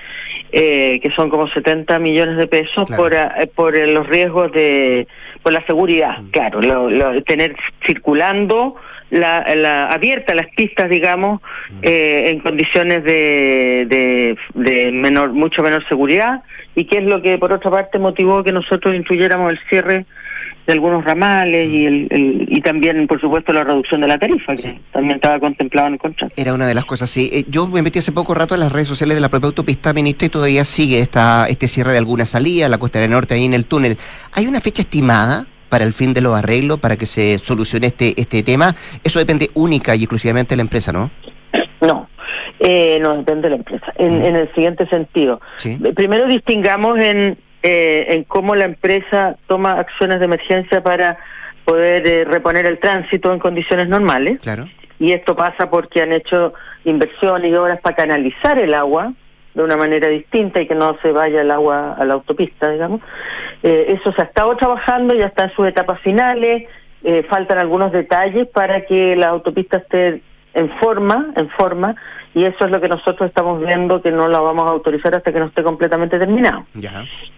eh, que son como 70 millones de pesos por, eh, por los riesgos de por la seguridad, mm. claro, lo, tener circulando la, la abierta las pistas, digamos, mm. eh, en condiciones de, de, menor, mucho menor seguridad, y que es lo que por otra parte motivó que nosotros incluyéramos el cierre de algunos ramales y, el, y también, por supuesto, la reducción de la tarifa, que también estaba contemplado en el contrato. Era una de las cosas, sí. Eh, yo me metí hace poco rato en las redes sociales de la propia autopista, ministra, y todavía sigue esta, este cierre de alguna salida, la costa del norte, ahí en el túnel. ¿Hay una fecha estimada para el fin de los arreglos, para que se solucione este, este tema? Eso depende única y exclusivamente de la empresa, ¿no? No. Eh, no depende de la empresa. En, mm. en el siguiente sentido. Primero distingamos en, eh, en cómo la empresa toma acciones de emergencia para poder eh, reponer el tránsito en condiciones normales. Claro. Y esto pasa porque han hecho inversiones y obras para canalizar el agua de una manera distinta y que no se vaya el agua a la autopista, digamos. Eh, eso se ha estado trabajando, ya está en sus etapas finales, eh, faltan algunos detalles para que la autopista esté en forma, en forma, y eso es lo que nosotros estamos viendo que no la vamos a autorizar hasta que no esté completamente terminado,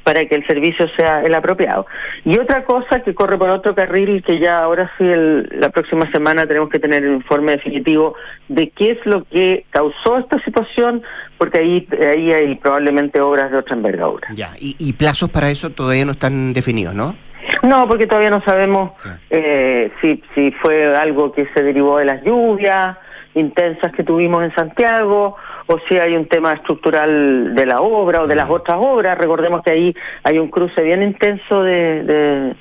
para que el servicio sea el apropiado. Y otra cosa que corre por otro carril, que ya ahora sí la próxima semana tenemos que tener el informe definitivo de qué es lo que causó esta situación, porque ahí, ahí hay probablemente obras de otra envergadura. Ya, y, y plazos para eso todavía no están definidos, ¿no? No, porque todavía no sabemos eh, si, si fue algo que se derivó de las lluvias intensas que tuvimos en Santiago o si hay un tema estructural de la obra o de las otras obras. Recordemos que ahí hay un cruce bien intenso de,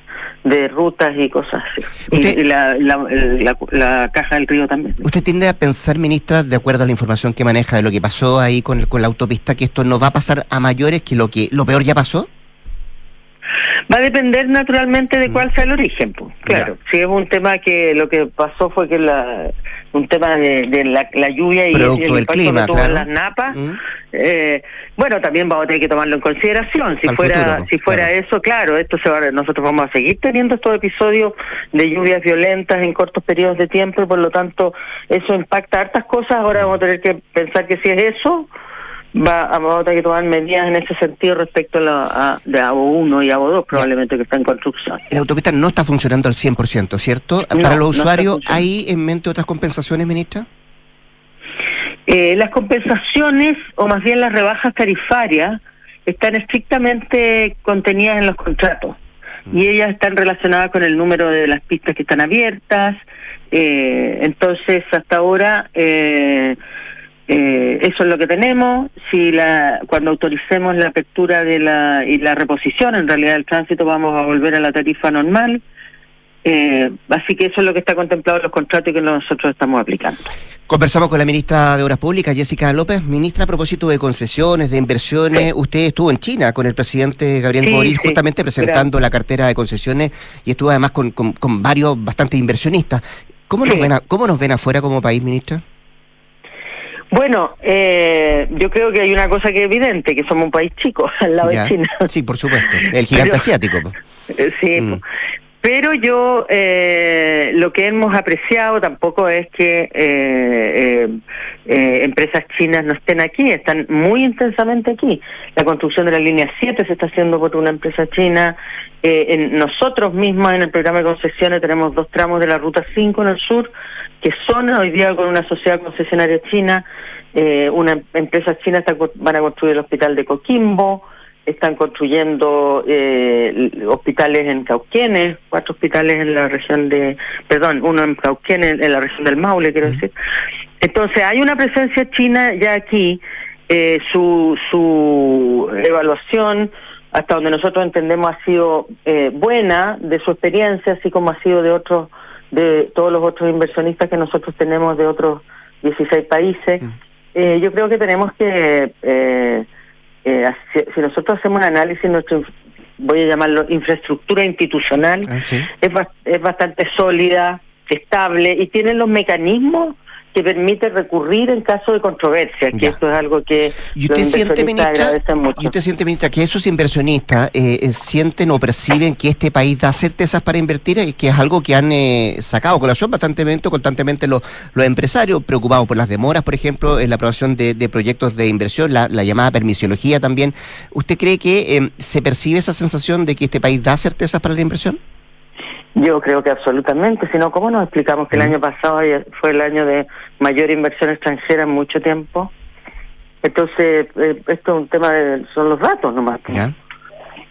de, rutas y cosas así. y, la, la, caja del río también. ¿Usted tiende a pensar, ministra, de acuerdo a la información que maneja de lo que pasó ahí con, con la autopista, que esto no va a pasar a mayores, que lo, que lo peor ya pasó? Va a depender naturalmente de mm. cuál sea el origen, pues. Claro, si es un tema que lo que pasó fue que la un tema de, la, lluvia y, el, el clima, tuvo las napas, mm. eh, bueno, también vamos a tener que tomarlo en consideración. Si fuera si fuera eso, claro, esto se va, nosotros vamos a seguir teniendo estos episodios de lluvias violentas en cortos periodos de tiempo y por lo tanto eso impacta hartas cosas. Ahora vamos a tener que pensar que si es eso, va, a tener que tomar medidas en ese sentido respecto a, la, de ABO 1 y ABO 2 probablemente que está en construcción. La autopista no está funcionando al 100%, ¿cierto? Para los usuarios, ¿hay en mente otras compensaciones, ministra? Eh, las compensaciones, o más bien las rebajas tarifarias, están estrictamente contenidas en los contratos mm. y ellas están relacionadas con el número de las pistas que están abiertas. Eh, entonces, hasta ahora... Eh, eh, eso es lo que tenemos. Si la, cuando autoricemos la apertura de la, y la reposición, en realidad del tránsito, vamos a volver a la tarifa normal. Eh, así que eso es lo que está contemplado en los contratos y que nosotros estamos aplicando. Conversamos con la ministra de Obras Públicas, Jessica López. Ministra, a propósito de concesiones, de inversiones, usted estuvo en China con el presidente Gabriel Boric justamente presentando la cartera de concesiones y estuvo además con, con, varios, bastantes inversionistas. ¿Cómo nos, ven ¿Cómo nos ven afuera como país, ministra? Bueno, eh, yo creo que hay una cosa que es evidente, que somos un país chico [LAUGHS] al lado de China. Sí, por supuesto, el gigante asiático. [LAUGHS] Eh, sí, mm. pero yo eh, lo que hemos apreciado tampoco es que empresas chinas no estén aquí, están muy intensamente aquí. La construcción de la línea 7 se está haciendo por una empresa china. en nosotros mismos en el programa de concesiones tenemos dos tramos de la ruta 5 en el sur que son hoy día con una sociedad concesionaria china, eh, una empresa china está, van a construir el hospital de Coquimbo, están construyendo eh, hospitales en Cauquenes, cuatro hospitales en la región de, perdón, uno en Cauquenes, en la región del Maule, quiero decir. Entonces, hay una presencia china ya aquí, eh, su, su evaluación, hasta donde nosotros entendemos, ha sido eh, buena de su experiencia, así como ha sido de otros de todos los otros inversionistas que nosotros tenemos de otros 16 países. Mm. Eh, yo creo que tenemos que, eh, eh, si, nosotros hacemos un análisis, nuestro, voy a llamarlo infraestructura institucional, ah, es, es bastante sólida, estable y tiene los mecanismos que permite recurrir en caso de controversia, que esto es algo que ¿Y usted siente, ministra, ¿Y usted siente, ministra, que esos inversionistas eh, eh, sienten o perciben que este país da certezas para invertir, y que es algo que han eh, sacado colación constantemente, constantemente los, los empresarios, preocupados por las demoras, por ejemplo, en la aprobación de, proyectos de inversión, la, llamada permisiología también. ¿Usted cree que se percibe esa sensación de que este país da certezas para la inversión? Yo creo que absolutamente, si no, ¿cómo nos explicamos que el año pasado fue el año de mayor inversión extranjera en mucho tiempo? Entonces, eh, esto es un tema de, son los datos nomás.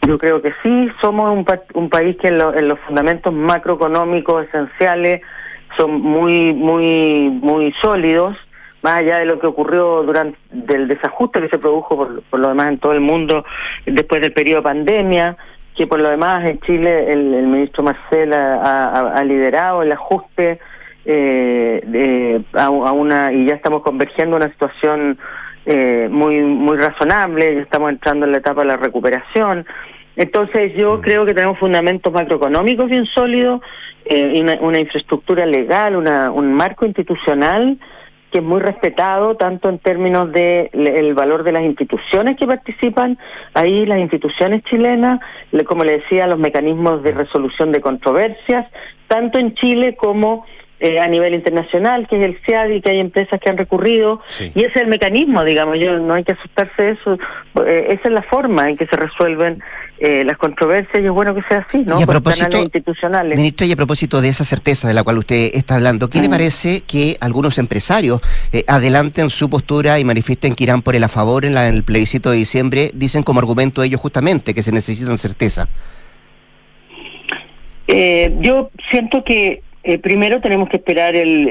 Yo creo que sí, somos un, un país que en, en, los fundamentos macroeconómicos esenciales son muy, muy, muy sólidos, más allá de lo que ocurrió durante del desajuste que se produjo por, por lo demás en todo el mundo después del periodo de pandemia, que por lo demás en Chile el, ministro Marcel ha, liderado el ajuste eh, de, a, una y ya estamos convergiendo a una situación eh, muy muy razonable, ya estamos entrando en la etapa de la recuperación. Entonces yo mm. creo que tenemos fundamentos macroeconómicos bien sólidos, eh, una, una, infraestructura legal, una, un marco institucional que es muy respetado tanto en términos de el valor de las instituciones que participan. Ahí las instituciones chilenas como le decía los mecanismos de resolución de controversias tanto en Chile como eh, a nivel internacional, que es el CIADI, que hay empresas que han recurrido, y ese es el mecanismo, digamos, yo no hay que asustarse de eso, eh, esa es la forma en que se resuelven eh, las controversias y es bueno que sea así, ¿no? Y a propósito, institucionales. Ministro, y a propósito de esa certeza de la cual usted está hablando, ¿qué le parece que algunos empresarios adelanten su postura y manifiesten que irán por el a favor en, en el plebiscito de diciembre? Dicen como argumento ellos justamente que se necesitan certeza. yo siento que eh, primero tenemos que esperar el,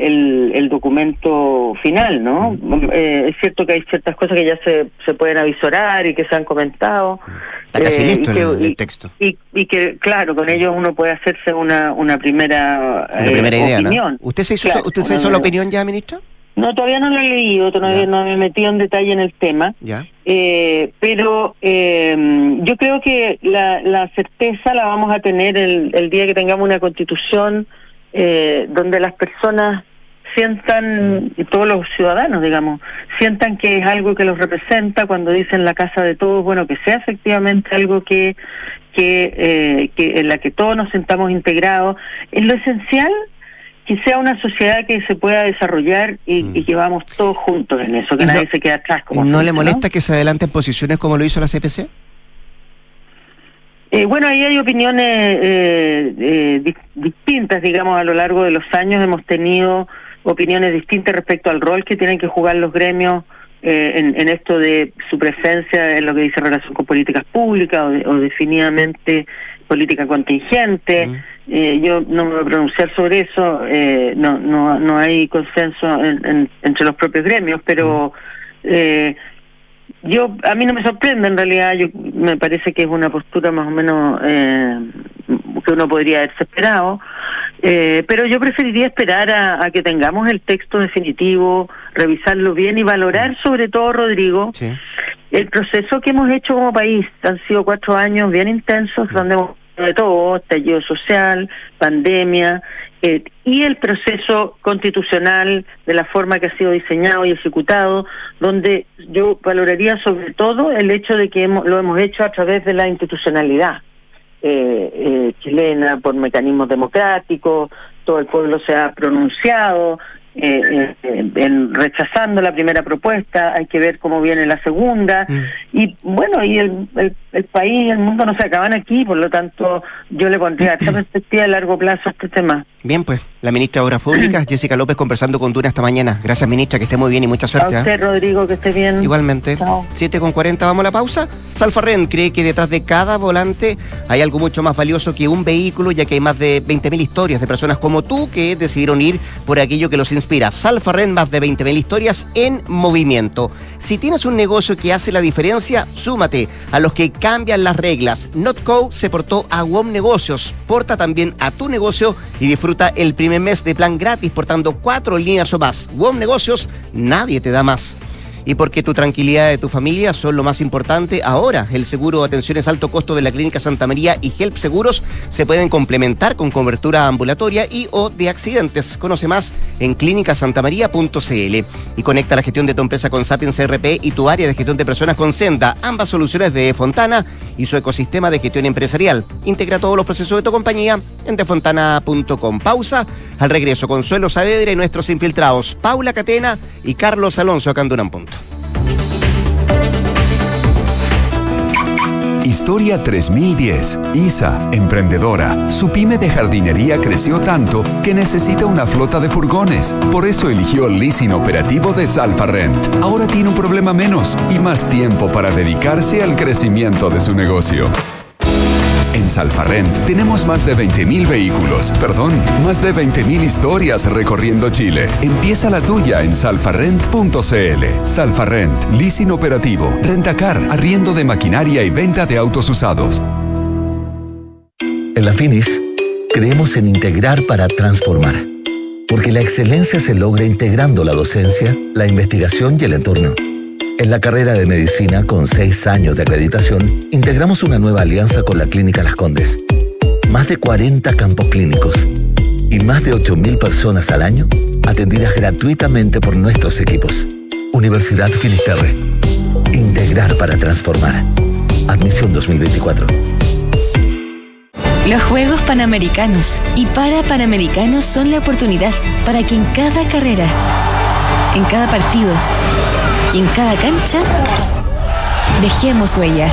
el, documento final, ¿no? Eh, es cierto que hay ciertas cosas que ya se, se pueden avisorar y que se han comentado. Está casi eh, listo el, texto. Y, y, que, claro, con ello uno puede hacerse una, una primera, una primera idea, opinión. ¿Usted se hizo, ¿usted se hizo la opinión ya, ministro? No, todavía no lo he leído, todavía no me he metido en detalle en el tema. Ya. pero yo creo que la, la certeza la vamos a tener el, el día que tengamos una constitución eh, donde las personas sientan, y todos los ciudadanos, digamos, sientan que es algo que los representa cuando dicen la casa de todos, bueno, que sea efectivamente algo que, que, eh, que en la que todos nos sentamos integrados. Es lo esencial que sea una sociedad que se pueda desarrollar y, mm. que vamos todos juntos en eso, que nadie se quede atrás. Como ¿No le molesta que se adelanten posiciones como lo hizo la CPC? Eh, bueno, ahí hay opiniones eh, eh, distintas, digamos, a lo largo de los años. Hemos tenido opiniones distintas respecto al rol que tienen que jugar los gremios en, esto de su presencia en lo que dice relación con políticas públicas o, definidamente política contingente. yo no me voy a pronunciar sobre eso, no, no, no hay consenso entre los propios gremios, pero yo a mí no me sorprende en realidad yo me parece que es una postura más o menos eh, que uno podría haberse esperado eh, pero yo preferiría esperar a, que tengamos el texto definitivo revisarlo bien y valorar sobre todo Rodrigo el proceso que hemos hecho como país. Han sido cuatro años bien intensos donde hemos de todo, estallido social, pandemia, eh, y el proceso constitucional de la forma que ha sido diseñado y ejecutado, donde yo valoraría sobre todo el hecho de que lo hemos hecho a través de la institucionalidad eh, eh, chilena, por mecanismos democráticos, todo el pueblo se ha pronunciado, eh, en rechazando la primera propuesta, hay que ver cómo viene la segunda, mm. y bueno, y el, el, el, país, el mundo no se acaban aquí, por lo tanto yo le pondría esta perspectiva a largo plazo a este tema. Bien, pues, la ministra de Obras Públicas, [CLEARS THROAT] Jessica López, conversando con Duna esta mañana. Gracias, ministra, que esté muy bien y mucha suerte. A ¿eh? usted, Rodrigo, que esté bien. Igualmente. Chao. 7 con 40, vamos a la pausa. Salfarren cree que detrás de cada volante hay algo mucho más valioso que un vehículo, ya que hay más de 20.000 historias de personas como tú que decidieron ir por aquello que los inspira. Salfarren, más de 20.000 historias en movimiento. Si tienes un negocio que hace la diferencia, súmate a los que cambian las reglas. NotCo se portó a WOM Negocios. Porta también a tu negocio y disfruta el primer mes de plan gratis portando cuatro líneas o más. WOM Negocios, nadie te da más y porque tu tranquilidad de tu familia son lo más importante. Ahora, el seguro de atenciones alto costo de la Clínica Santa María y Help Seguros se pueden complementar con cobertura ambulatoria y o de accidentes. Conoce más en clínicasantamaría.cl y conecta la gestión de tu empresa con Sapiens CRP y tu área de gestión de personas con Senda, ambas soluciones de Fontana y su ecosistema de gestión empresarial. Integra todos los procesos de tu compañía en defontana.com. Pausa. Al regreso, Consuelo Saavedra y nuestros infiltrados, Paula Catena y Carlos Alonso en Punto. Historia 3010. Isa, emprendedora. Su pyme de jardinería creció tanto que necesita una flota de furgones. Por eso eligió el leasing operativo de Salfa Rent. Ahora tiene un problema menos y más tiempo para dedicarse al crecimiento de su negocio. En Salfarrent tenemos más de 20.000 vehículos, perdón, más de 20.000 historias recorriendo Chile. Empieza la tuya en salfarrent.cl. Salfarrent, leasing operativo, rentacar, arriendo de maquinaria y venta de autos usados. En la Finis, creemos en integrar para transformar. Porque la excelencia se logra integrando la docencia, la investigación y el entorno en la carrera de medicina, con seis años de acreditación, integramos una nueva alianza con la Clínica Las Condes. Más de 40 campos clínicos y más de 8.000 personas al año atendidas gratuitamente por nuestros equipos. Universidad Finisterre. Integrar para transformar. Admisión 2024. Los Juegos Panamericanos y para Panamericanos son la oportunidad para que en cada carrera, en cada partido y en cada cancha dejemos huella.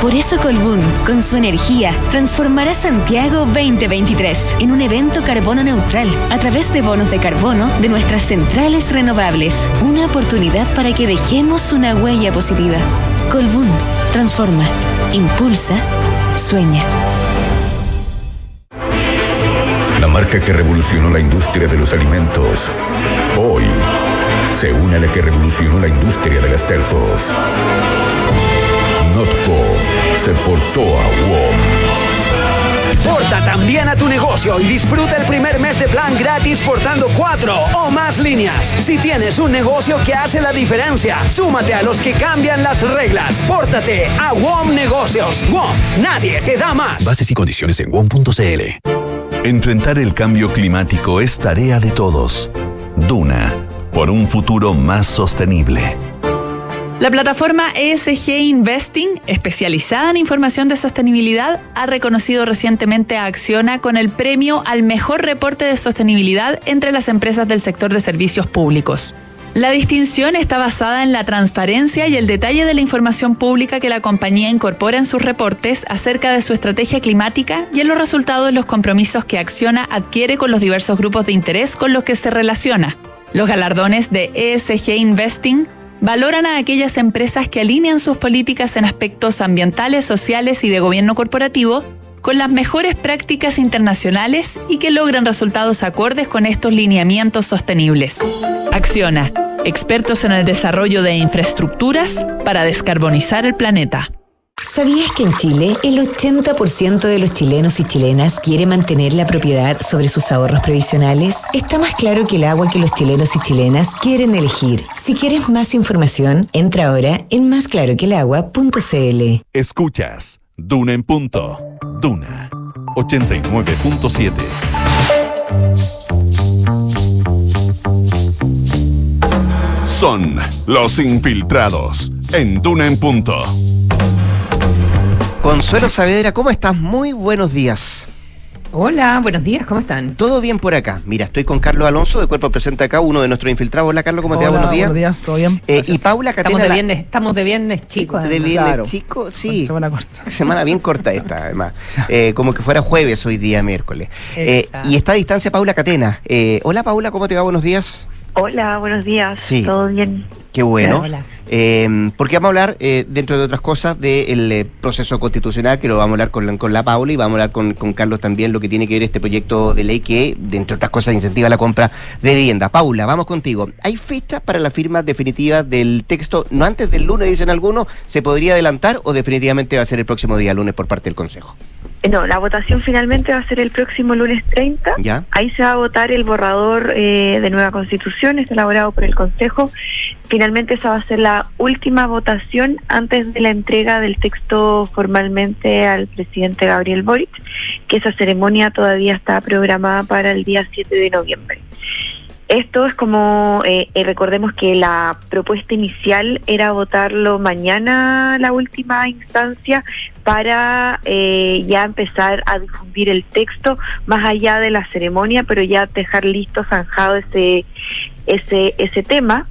Por eso Colbún, con su energía, transformará Santiago 2023 en un evento carbono neutral a través de bonos de carbono de nuestras centrales renovables. Una oportunidad para que dejemos una huella positiva. Colbún transforma, impulsa, sueña. La marca que revolucionó la industria de los alimentos, hoy se une a la que revolucionó la industria de las telcos. Notco se portó a WOM. Porta también a tu negocio y disfruta el primer mes de plan gratis portando cuatro o más líneas. Si tienes un negocio que hace la diferencia, súmate a los que cambian las reglas. Pórtate a WOM Negocios. WOM, nadie te da más. Bases y condiciones en WOM.cl. Enfrentar el cambio climático es tarea de todos. Duna, por un futuro más sostenible. La plataforma ESG Investing, especializada en información de sostenibilidad, ha reconocido recientemente a Acciona con el premio al mejor reporte de sostenibilidad entre las empresas del sector de servicios públicos. La distinción está basada en la transparencia y el detalle de la información pública que la compañía incorpora en sus reportes acerca de su estrategia climática y en los resultados de los compromisos que Acciona adquiere con los diversos grupos de interés con los que se relaciona. Los galardones de ESG Investing valoran a aquellas empresas que alinean sus políticas en aspectos ambientales, sociales y de gobierno corporativo con las mejores prácticas internacionales y que logran resultados acordes con estos lineamientos sostenibles. Acciona, expertos en el desarrollo de infraestructuras para descarbonizar el planeta. ¿Sabías que en Chile el 80% de los chilenos y chilenas quiere mantener la propiedad sobre sus ahorros previsionales? Está más claro que el agua que los chilenos y chilenas quieren elegir. Si quieres más información, entra ahora en másclaroquelagua.cl. Escuchas Duna en punto. Duna 89.7. Son los infiltrados en Duna en punto. Consuelo Saavedra, ¿cómo estás? Muy buenos días. Hola, buenos días, ¿cómo están? Todo bien por acá. Mira, estoy con Carlos Alonso, de Cuerpo Presente acá, uno de nuestros infiltrados. Hola, Carlos, ¿cómo te va? Buenos días. Buenos días, ¿todo bien? Eh, y Paula Catena. Estamos de viernes, estamos de viernes chicos. De viernes chico, sí. Semana corta. [LAUGHS] Semana bien corta esta, además. [LAUGHS] Eh, como que fuera jueves hoy día, miércoles. Eh, y está a distancia Paula Catena. hola, Paula, ¿cómo te va? Buenos días. Hola, buenos días. Sí. ¿Todo bien? Qué bueno. Hola. Eh, porque vamos a hablar, eh, dentro de otras cosas, del eh, proceso constitucional, que lo vamos a hablar con, con la Paula y vamos a hablar con, con, Carlos también, lo que tiene que ver este proyecto de ley que, entre otras cosas, incentiva la compra de vivienda. Paula, vamos contigo. ¿Hay fecha para la firma definitiva del texto? No antes del lunes, dicen algunos, ¿se podría adelantar o definitivamente va a ser el próximo día lunes por parte del Consejo? Eh, no, la votación finalmente va a ser el próximo lunes 30. ¿Ya? Ahí se va a votar el borrador eh, de nueva constitución, está elaborado por el Consejo. Finalmente esa va a ser la última votación antes de la entrega del texto formalmente al presidente Gabriel Boric, que esa ceremonia todavía está programada para el día 7 de noviembre. Esto es como, eh, eh, recordemos que la propuesta inicial era votarlo mañana, la última instancia, para eh, ya empezar a difundir el texto más allá de la ceremonia, pero ya dejar listo, zanjado ese, ese, ese tema.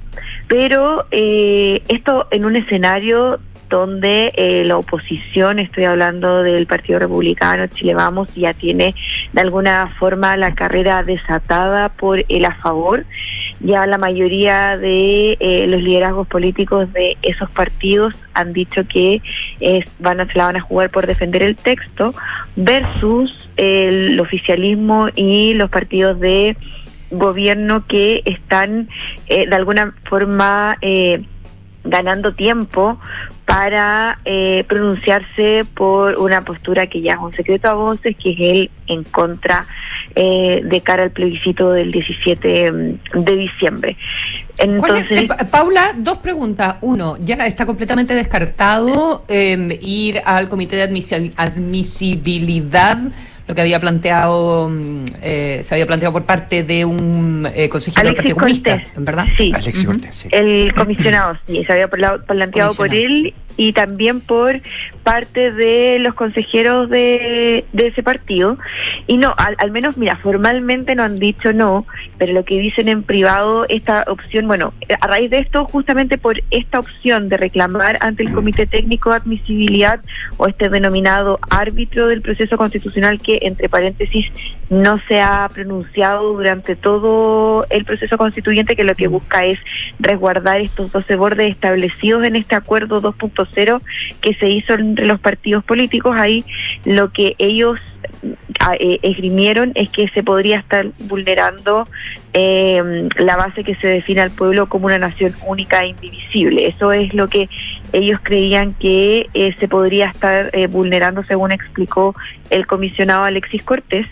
Pero esto en un escenario donde eh, la oposición, estoy hablando del Partido Republicano, Chile Vamos, ya tiene de alguna forma la carrera desatada por el a favor. Ya la mayoría de eh, los liderazgos políticos de esos partidos han dicho que van a, se la van a jugar por defender el texto versus el oficialismo y los partidos de gobierno que están eh, de alguna forma ganando tiempo para eh, pronunciarse por una postura que ya es un secreto a voces, que es él en contra eh, de cara al plebiscito del 17 mm, de diciembre. Entonces, eh, Paula, dos preguntas. Uno, ya está completamente descartado em, ir al comité de admisibilidad lo que había planteado, mm, eh, se había planteado por parte de un eh, consejero del Partido Comunista, ¿verdad? Sí. El comisionado, sí, se había planteado por él y también por parte de los consejeros de, de ese partido. Y no, al, menos, mira, formalmente no han dicho no, pero lo que dicen en privado, esta opción, bueno, a raíz de esto, justamente por esta opción de reclamar ante el Comité Técnico de Admisibilidad o este denominado árbitro del proceso constitucional que, entre paréntesis, no se ha pronunciado durante todo el proceso constituyente, que lo que busca es resguardar estos 12 bordes establecidos en este acuerdo 2.0 que se hizo entre los partidos políticos. Ahí lo que ellos eh, esgrimieron es que se podría estar vulnerando eh, la base que se define al pueblo como una nación única e indivisible. Eso es lo que ellos creían que eh, se podría estar eh, vulnerando, según explicó el comisionado Alexis Cortés.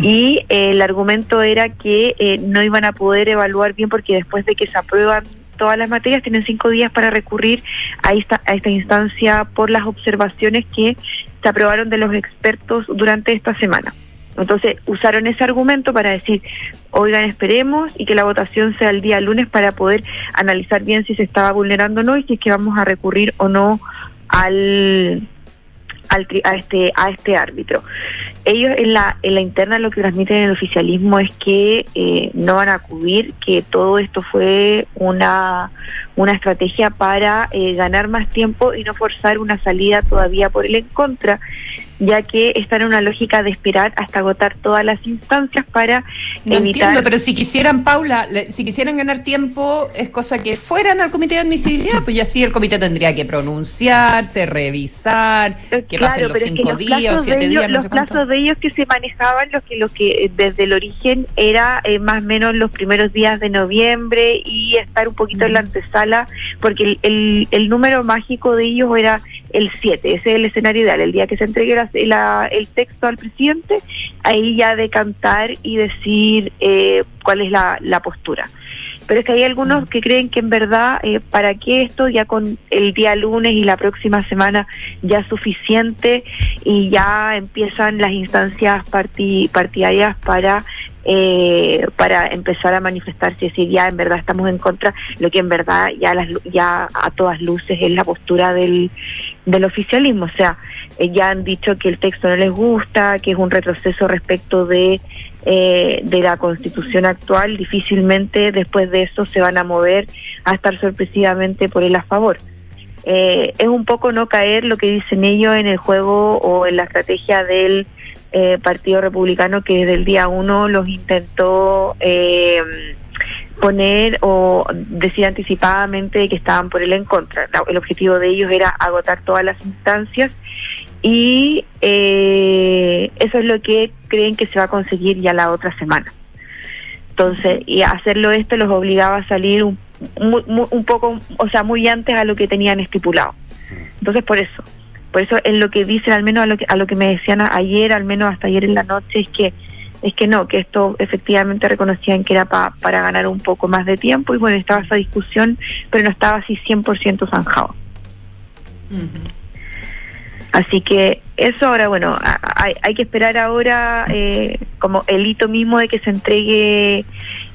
Y el argumento era que no iban a poder evaluar bien porque después de que se aprueban todas las materias tienen cinco días para recurrir a esta, a esta instancia por las observaciones que se aprobaron de los expertos durante esta semana. Entonces usaron ese argumento para decir, oigan, esperemos y que la votación sea el día lunes para poder analizar bien si se estaba vulnerando o no y si es que vamos a recurrir o no al, al a este a este árbitro. Ellos en la en la interna lo que transmiten en el oficialismo es que eh, no van a acudir, que todo esto fue una una estrategia para eh, ganar más tiempo y no forzar una salida todavía por el en contra ya que está en una lógica de esperar hasta agotar todas las instancias para no Entiendo, pero si quisieran, Paula, si quisieran ganar tiempo, es cosa que fueran al comité de admisibilidad, pues ya sí el comité tendría que pronunciarse, revisar, eh, que pasen los cinco días o siete días, Los plazos de ellos que se manejaban, los que, los que desde el origen era eh, más o menos los primeros días de noviembre y estar un poquito en la antesala, porque el, el número mágico de ellos era el 7, ese es el escenario ideal, el día que se entregue la, el texto al presidente, ahí ya decantar y decir eh, cuál es la, la, postura. Pero es que hay algunos mm. que creen que en verdad, eh, ¿para qué esto? Ya con el día lunes y la próxima semana ya es suficiente y ya empiezan las instancias partidarias para eh, para empezar a manifestarse y decir ya en verdad estamos en contra, lo que en verdad ya, las, ya a todas luces es la postura del, del oficialismo. O sea, eh, ya han dicho que el texto no les gusta, que es un retroceso respecto de, eh, de la constitución actual, difícilmente después de eso se van a mover a estar sorpresivamente por el a favor. Eh, es un poco no caer lo que dicen ellos en el juego o en la estrategia del eh, Partido Republicano que desde el día uno los intentó eh, poner o decir anticipadamente que estaban por él en contra. El objetivo de ellos era agotar todas las instancias y eh, eso es lo que creen que se va a conseguir ya la otra semana. Entonces, y hacerlo esto los obligaba a salir un, un poco, o sea, muy antes a lo que tenían estipulado. Entonces, por eso, por eso en lo que dicen, al menos a lo que, a lo que me decían ayer, al menos hasta ayer en la noche, es que es que no, que esto efectivamente reconocían que era para ganar un poco más de tiempo y bueno, estaba esa discusión, pero no estaba así 100% zanjado. Así que eso ahora, bueno, hay, hay que esperar ahora eh, como el hito mismo de que se entregue,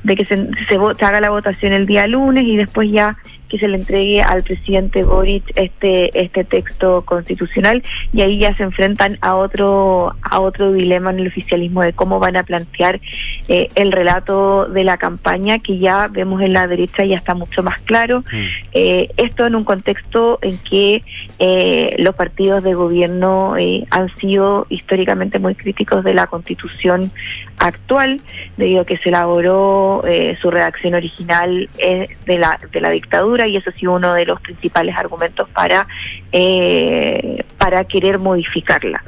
de que se, se haga la votación el día lunes y después ya que se le entregue al presidente Boric este este texto constitucional. Y ahí ya se enfrentan a otro a otro dilema en el oficialismo de cómo van a plantear eh, el relato de la campaña que ya vemos en la derecha ya está mucho más claro. Mm. eh, esto en un contexto en que eh, los partidos de gobierno han sido históricamente muy críticos de la constitución actual debido a que se elaboró su redacción original de la de la dictadura y eso ha sido uno de los principales argumentos para, eh, para querer modificarla.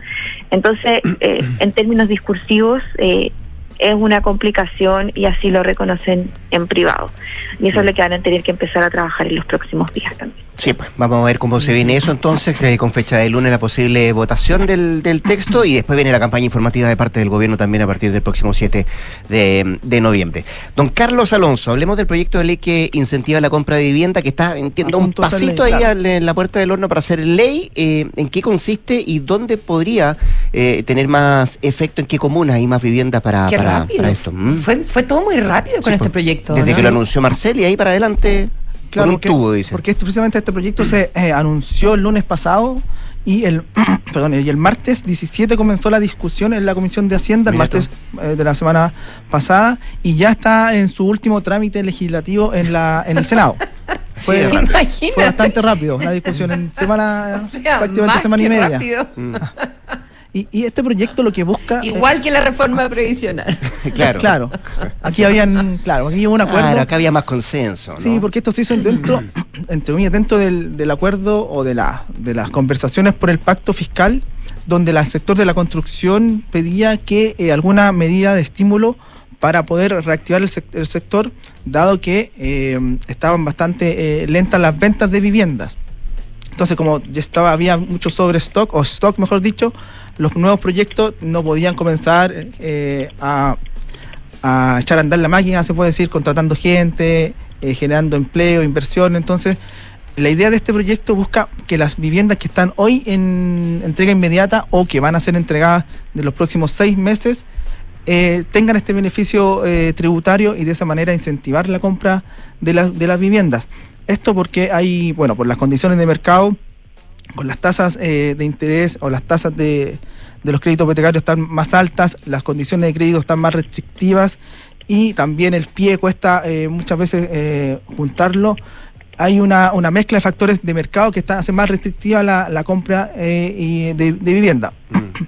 Entonces, eh, en términos discursivos, eh, es una complicación y así lo reconocen en privado. Y eso es lo que van a tener que empezar a trabajar en los próximos días también. Sí, pues vamos a ver cómo se viene eso entonces, con fecha de lunes la posible votación del, texto y después viene la campaña informativa de parte del gobierno también a partir del próximo 7 de, noviembre. Don Carlos Alonso, hablemos del proyecto de ley que incentiva la compra de vivienda, que está, entiendo, un pasito ahí en la puerta del horno para hacer ley. Eh, ¿En qué consiste y dónde podría eh, tener más efecto, en qué comunas hay más viviendas para, para, esto? ¿Mm? Fue, fue todo muy rápido con este proyecto. Desde que lo anunció Marcel y ahí para adelante. Claro, porque, Porque precisamente este proyecto se eh, anunció el lunes pasado y el [CLEARS THROAT] perdón, y el martes 17 comenzó la discusión en la Comisión de Hacienda, el martes eh, de la semana pasada, y ya está en su último trámite legislativo en la en el Senado. Fue, fue bastante rápido la discusión en semana, [LAUGHS] prácticamente semana y media. Y, este proyecto lo que busca. Igual que la reforma previsional. [LAUGHS] claro. Claro. Aquí habían. Claro, aquí hubo un acuerdo. Claro, acá había más consenso. Sí, porque esto se hizo dentro, [CLEARS THROAT] entre dentro del, del, acuerdo o de, la, de las conversaciones por el pacto fiscal, donde el sector de la construcción pedía que eh, alguna medida de estímulo para poder reactivar el, sector, dado que eh, estaban bastante eh, lentas las ventas de viviendas. Entonces, como ya estaba, había mucho sobre stock, o stock mejor dicho, los nuevos proyectos no podían comenzar eh, a, echar a andar la máquina, se puede decir, contratando gente, eh, generando empleo, inversión. Entonces, la idea de este proyecto busca que las viviendas que están hoy en entrega inmediata o que van a ser entregadas de los próximos seis meses eh, tengan este beneficio tributario y de esa manera incentivar la compra de, de las viviendas. Esto porque hay, bueno, por las condiciones de mercado, con las tasas eh, de interés o las tasas de, los créditos hipotecarios están más altas, las condiciones de crédito están más restrictivas y también el pie cuesta eh, muchas veces eh, juntarlo. Hay una, mezcla de factores de mercado que está, hace más restrictiva la, compra y de, vivienda. Mm.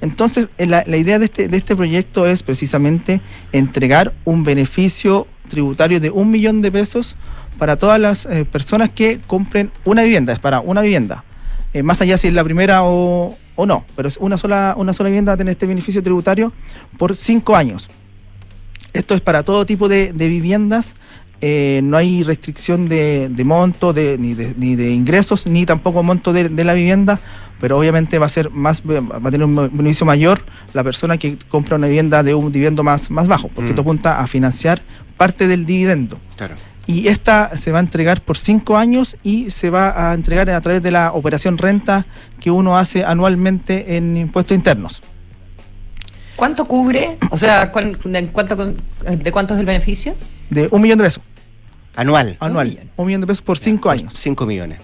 Entonces, la, la, idea de este, de este proyecto es precisamente entregar un beneficio tributario de un millón de pesos para todas las eh, personas que compren una vivienda, es para una vivienda. Eh, más allá si es la primera o, no, pero es una sola, una sola vivienda va a tener este beneficio tributario por cinco años. Esto es para todo tipo de, viviendas, eh, no hay restricción de, monto de, ni, de, ingresos, ni tampoco monto de, la vivienda, pero obviamente va a ser más, va a tener un beneficio mayor la persona que compra una vivienda de un dividendo más, más bajo, porque mm. esto apunta a financiar parte del dividendo. Claro y esta se va a entregar por cinco años y se va a entregar a través de la operación renta que uno hace anualmente en impuestos internos. ¿Cuánto cubre? O sea, ¿de cuánto, de cuánto es el beneficio? De un millón de pesos. Anual. Anual. Un millón, de pesos por cinco años. Cinco millones.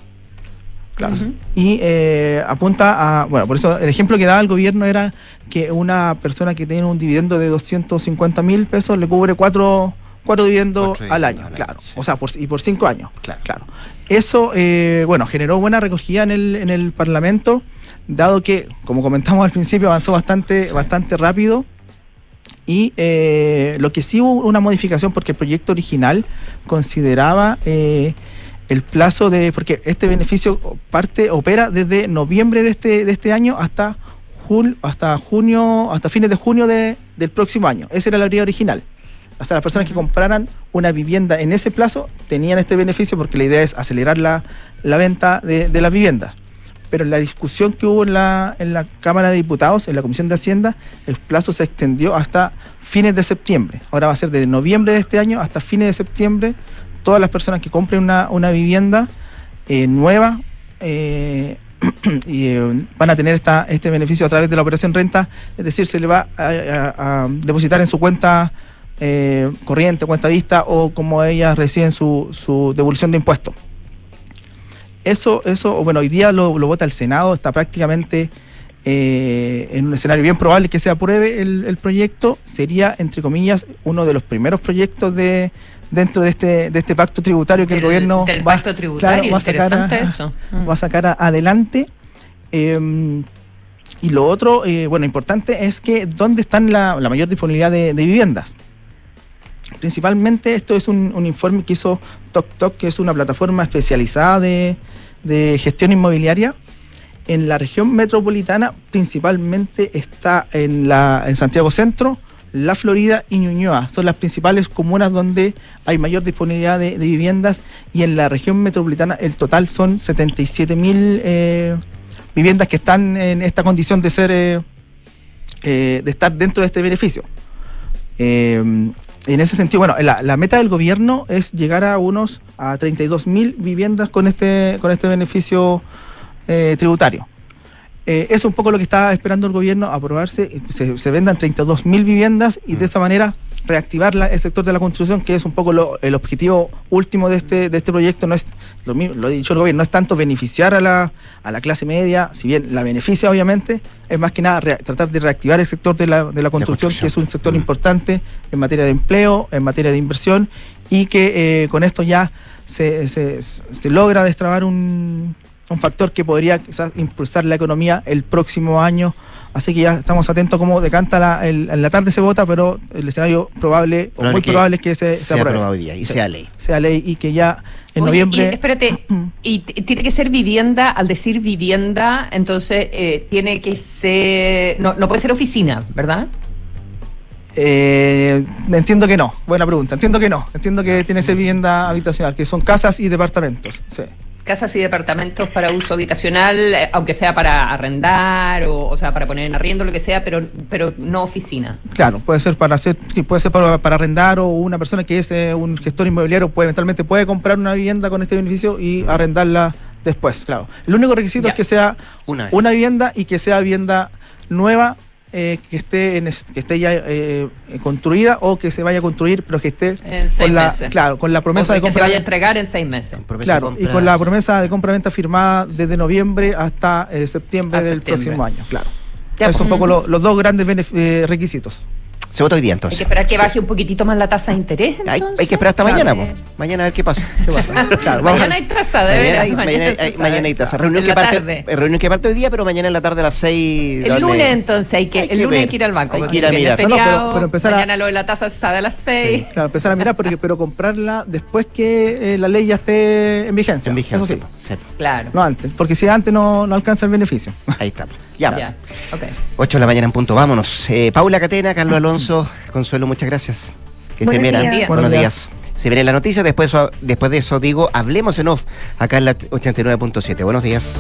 Claro. Y eh, apunta a, bueno, por eso el ejemplo que daba el gobierno era que una persona que tiene un dividendo de 250 mil pesos le cubre cuatro cuatro dividendos al año, claro. O sea, por, y por cinco años, claro. claro. Eso, eh, bueno, generó buena recogida en el, en el Parlamento, dado que, como comentamos al principio, avanzó bastante, bastante rápido. Y eh, lo que sí hubo una modificación, porque el proyecto original consideraba eh, el plazo de. Porque este beneficio parte, opera desde noviembre de este, de este año hasta, jun, hasta junio, hasta fines de junio de, del próximo año. Esa era la idea original. O sea, las personas que compraran una vivienda en ese plazo tenían este beneficio porque la idea es acelerar la, venta de, las viviendas. Pero en la discusión que hubo en la, en la Cámara de Diputados, en la Comisión de Hacienda, el plazo se extendió hasta fines de septiembre. Ahora va a ser desde noviembre de este año hasta fines de septiembre. Todas las personas que compren una, vivienda eh, nueva eh, [CLEARS THROAT] eh, van a tener esta, este beneficio a través de la operación renta, es decir, se le va a depositar en su cuenta eh, corriente, cuenta vista o como ellas reciben su, su devolución de impuestos. Eso, eso, bueno, hoy día lo, vota el Senado, está prácticamente eh, en un escenario bien probable que se apruebe el, proyecto. Sería, entre comillas, uno de los primeros proyectos de dentro de este, de este pacto tributario que el, gobierno va, a sacar, eso. va a sacar adelante. Em, y lo otro, eh, bueno, importante es que dónde están la, mayor disponibilidad de viviendas. Principalmente esto es un, informe que hizo TokTok, que es una plataforma especializada de, gestión inmobiliaria. En la región metropolitana principalmente está en, la, en Santiago Centro, La Florida y Ñuñoa. Son las principales comunas donde hay mayor disponibilidad de, viviendas y en la región metropolitana el total son 77 mil eh, viviendas que están en esta condición de ser eh, eh, de estar dentro de este beneficio. En ese sentido, bueno, la, meta del gobierno es llegar a unos a 32 mil viviendas con este con este beneficio tributario. Eh, es un poco lo que está esperando el gobierno, aprobarse, se, se vendan 32 mil viviendas y de mm. esa manera reactivar el sector de la construcción, que es un poco el objetivo último de este, de este proyecto. No es, lo, lo ha dicho el gobierno, no es tanto beneficiar a la, a la clase media, si bien la beneficia obviamente, es más que nada tratar de reactivar el sector de la, de la, construcción, que es un sector mm. importante en materia de empleo, en materia de inversión, y que eh, con esto ya se, se, se logra destrabar un, un factor que podría quizás impulsar la economía el próximo año. Así que ya estamos atentos cómo decanta la, en la tarde se vota, pero el escenario probable, o muy probable es que se, se apruebe. Hoy día y sea ley. Sea ley y que ya en noviembre... espérate, [CLEARS THROAT] y tiene que ser vivienda, al decir vivienda, entonces eh, tiene que ser... No, no puede ser oficina, ¿verdad? Eh, entiendo que no. Buena pregunta. Entiendo que no. Entiendo que tiene que ser vivienda habitacional, que son casas y departamentos. Sí casas y departamentos para uso habitacional, eh, aunque sea para arrendar o, o sea, para poner en arriendo, lo que sea, pero, pero no oficina. Claro, puede ser para hacer, puede ser para, arrendar o una persona que es eh, un gestor inmobiliario puede eventualmente puede comprar una vivienda con este beneficio y arrendarla después, claro. El único requisito es que sea una vivienda y que sea vivienda nueva eh, que esté en, que esté ya eh, construida o que se vaya a construir, pero que esté con la, claro, con la promesa de compra. Que se vaya a entregar en seis meses. Claro, y con la promesa de compra-venta firmada desde noviembre hasta eh, septiembre del próximo año. Claro. Ya, es un poco los dos grandes requisitos. Se vota hoy día entonces. Hay que esperar que baje un poquitito más la tasa de interés. Hay, que esperar hasta mañana, Mañana a ver qué pasa. [LAUGHS] mañana hay tasa, de mañana Hay, mañana, hay, tasa. Reunión que, parte, reunión que parte hoy día, pero mañana en la tarde a las 6. El lunes entonces hay que, el lunes hay que ir al banco. Hay que ir a mirar. pero, empezar mañana lo de la tasa se sabe a las 6. [LAUGHS] claro, empezar a mirar, porque, pero comprarla después que eh, la ley ya esté en vigencia. En vigencia. Eso sí. Claro. No antes, porque si antes no, no alcanza el beneficio. Ahí está. Ya. ya. Okay. 8 de la mañana en punto, vámonos. Eh, Paula Catena, Carlos Alonso, [LAUGHS] Consuelo, muchas gracias. Que estén bien. Buenos días. Se viene la noticia, después, después de eso digo, hablemos en off acá en la 89.7. Buenos días.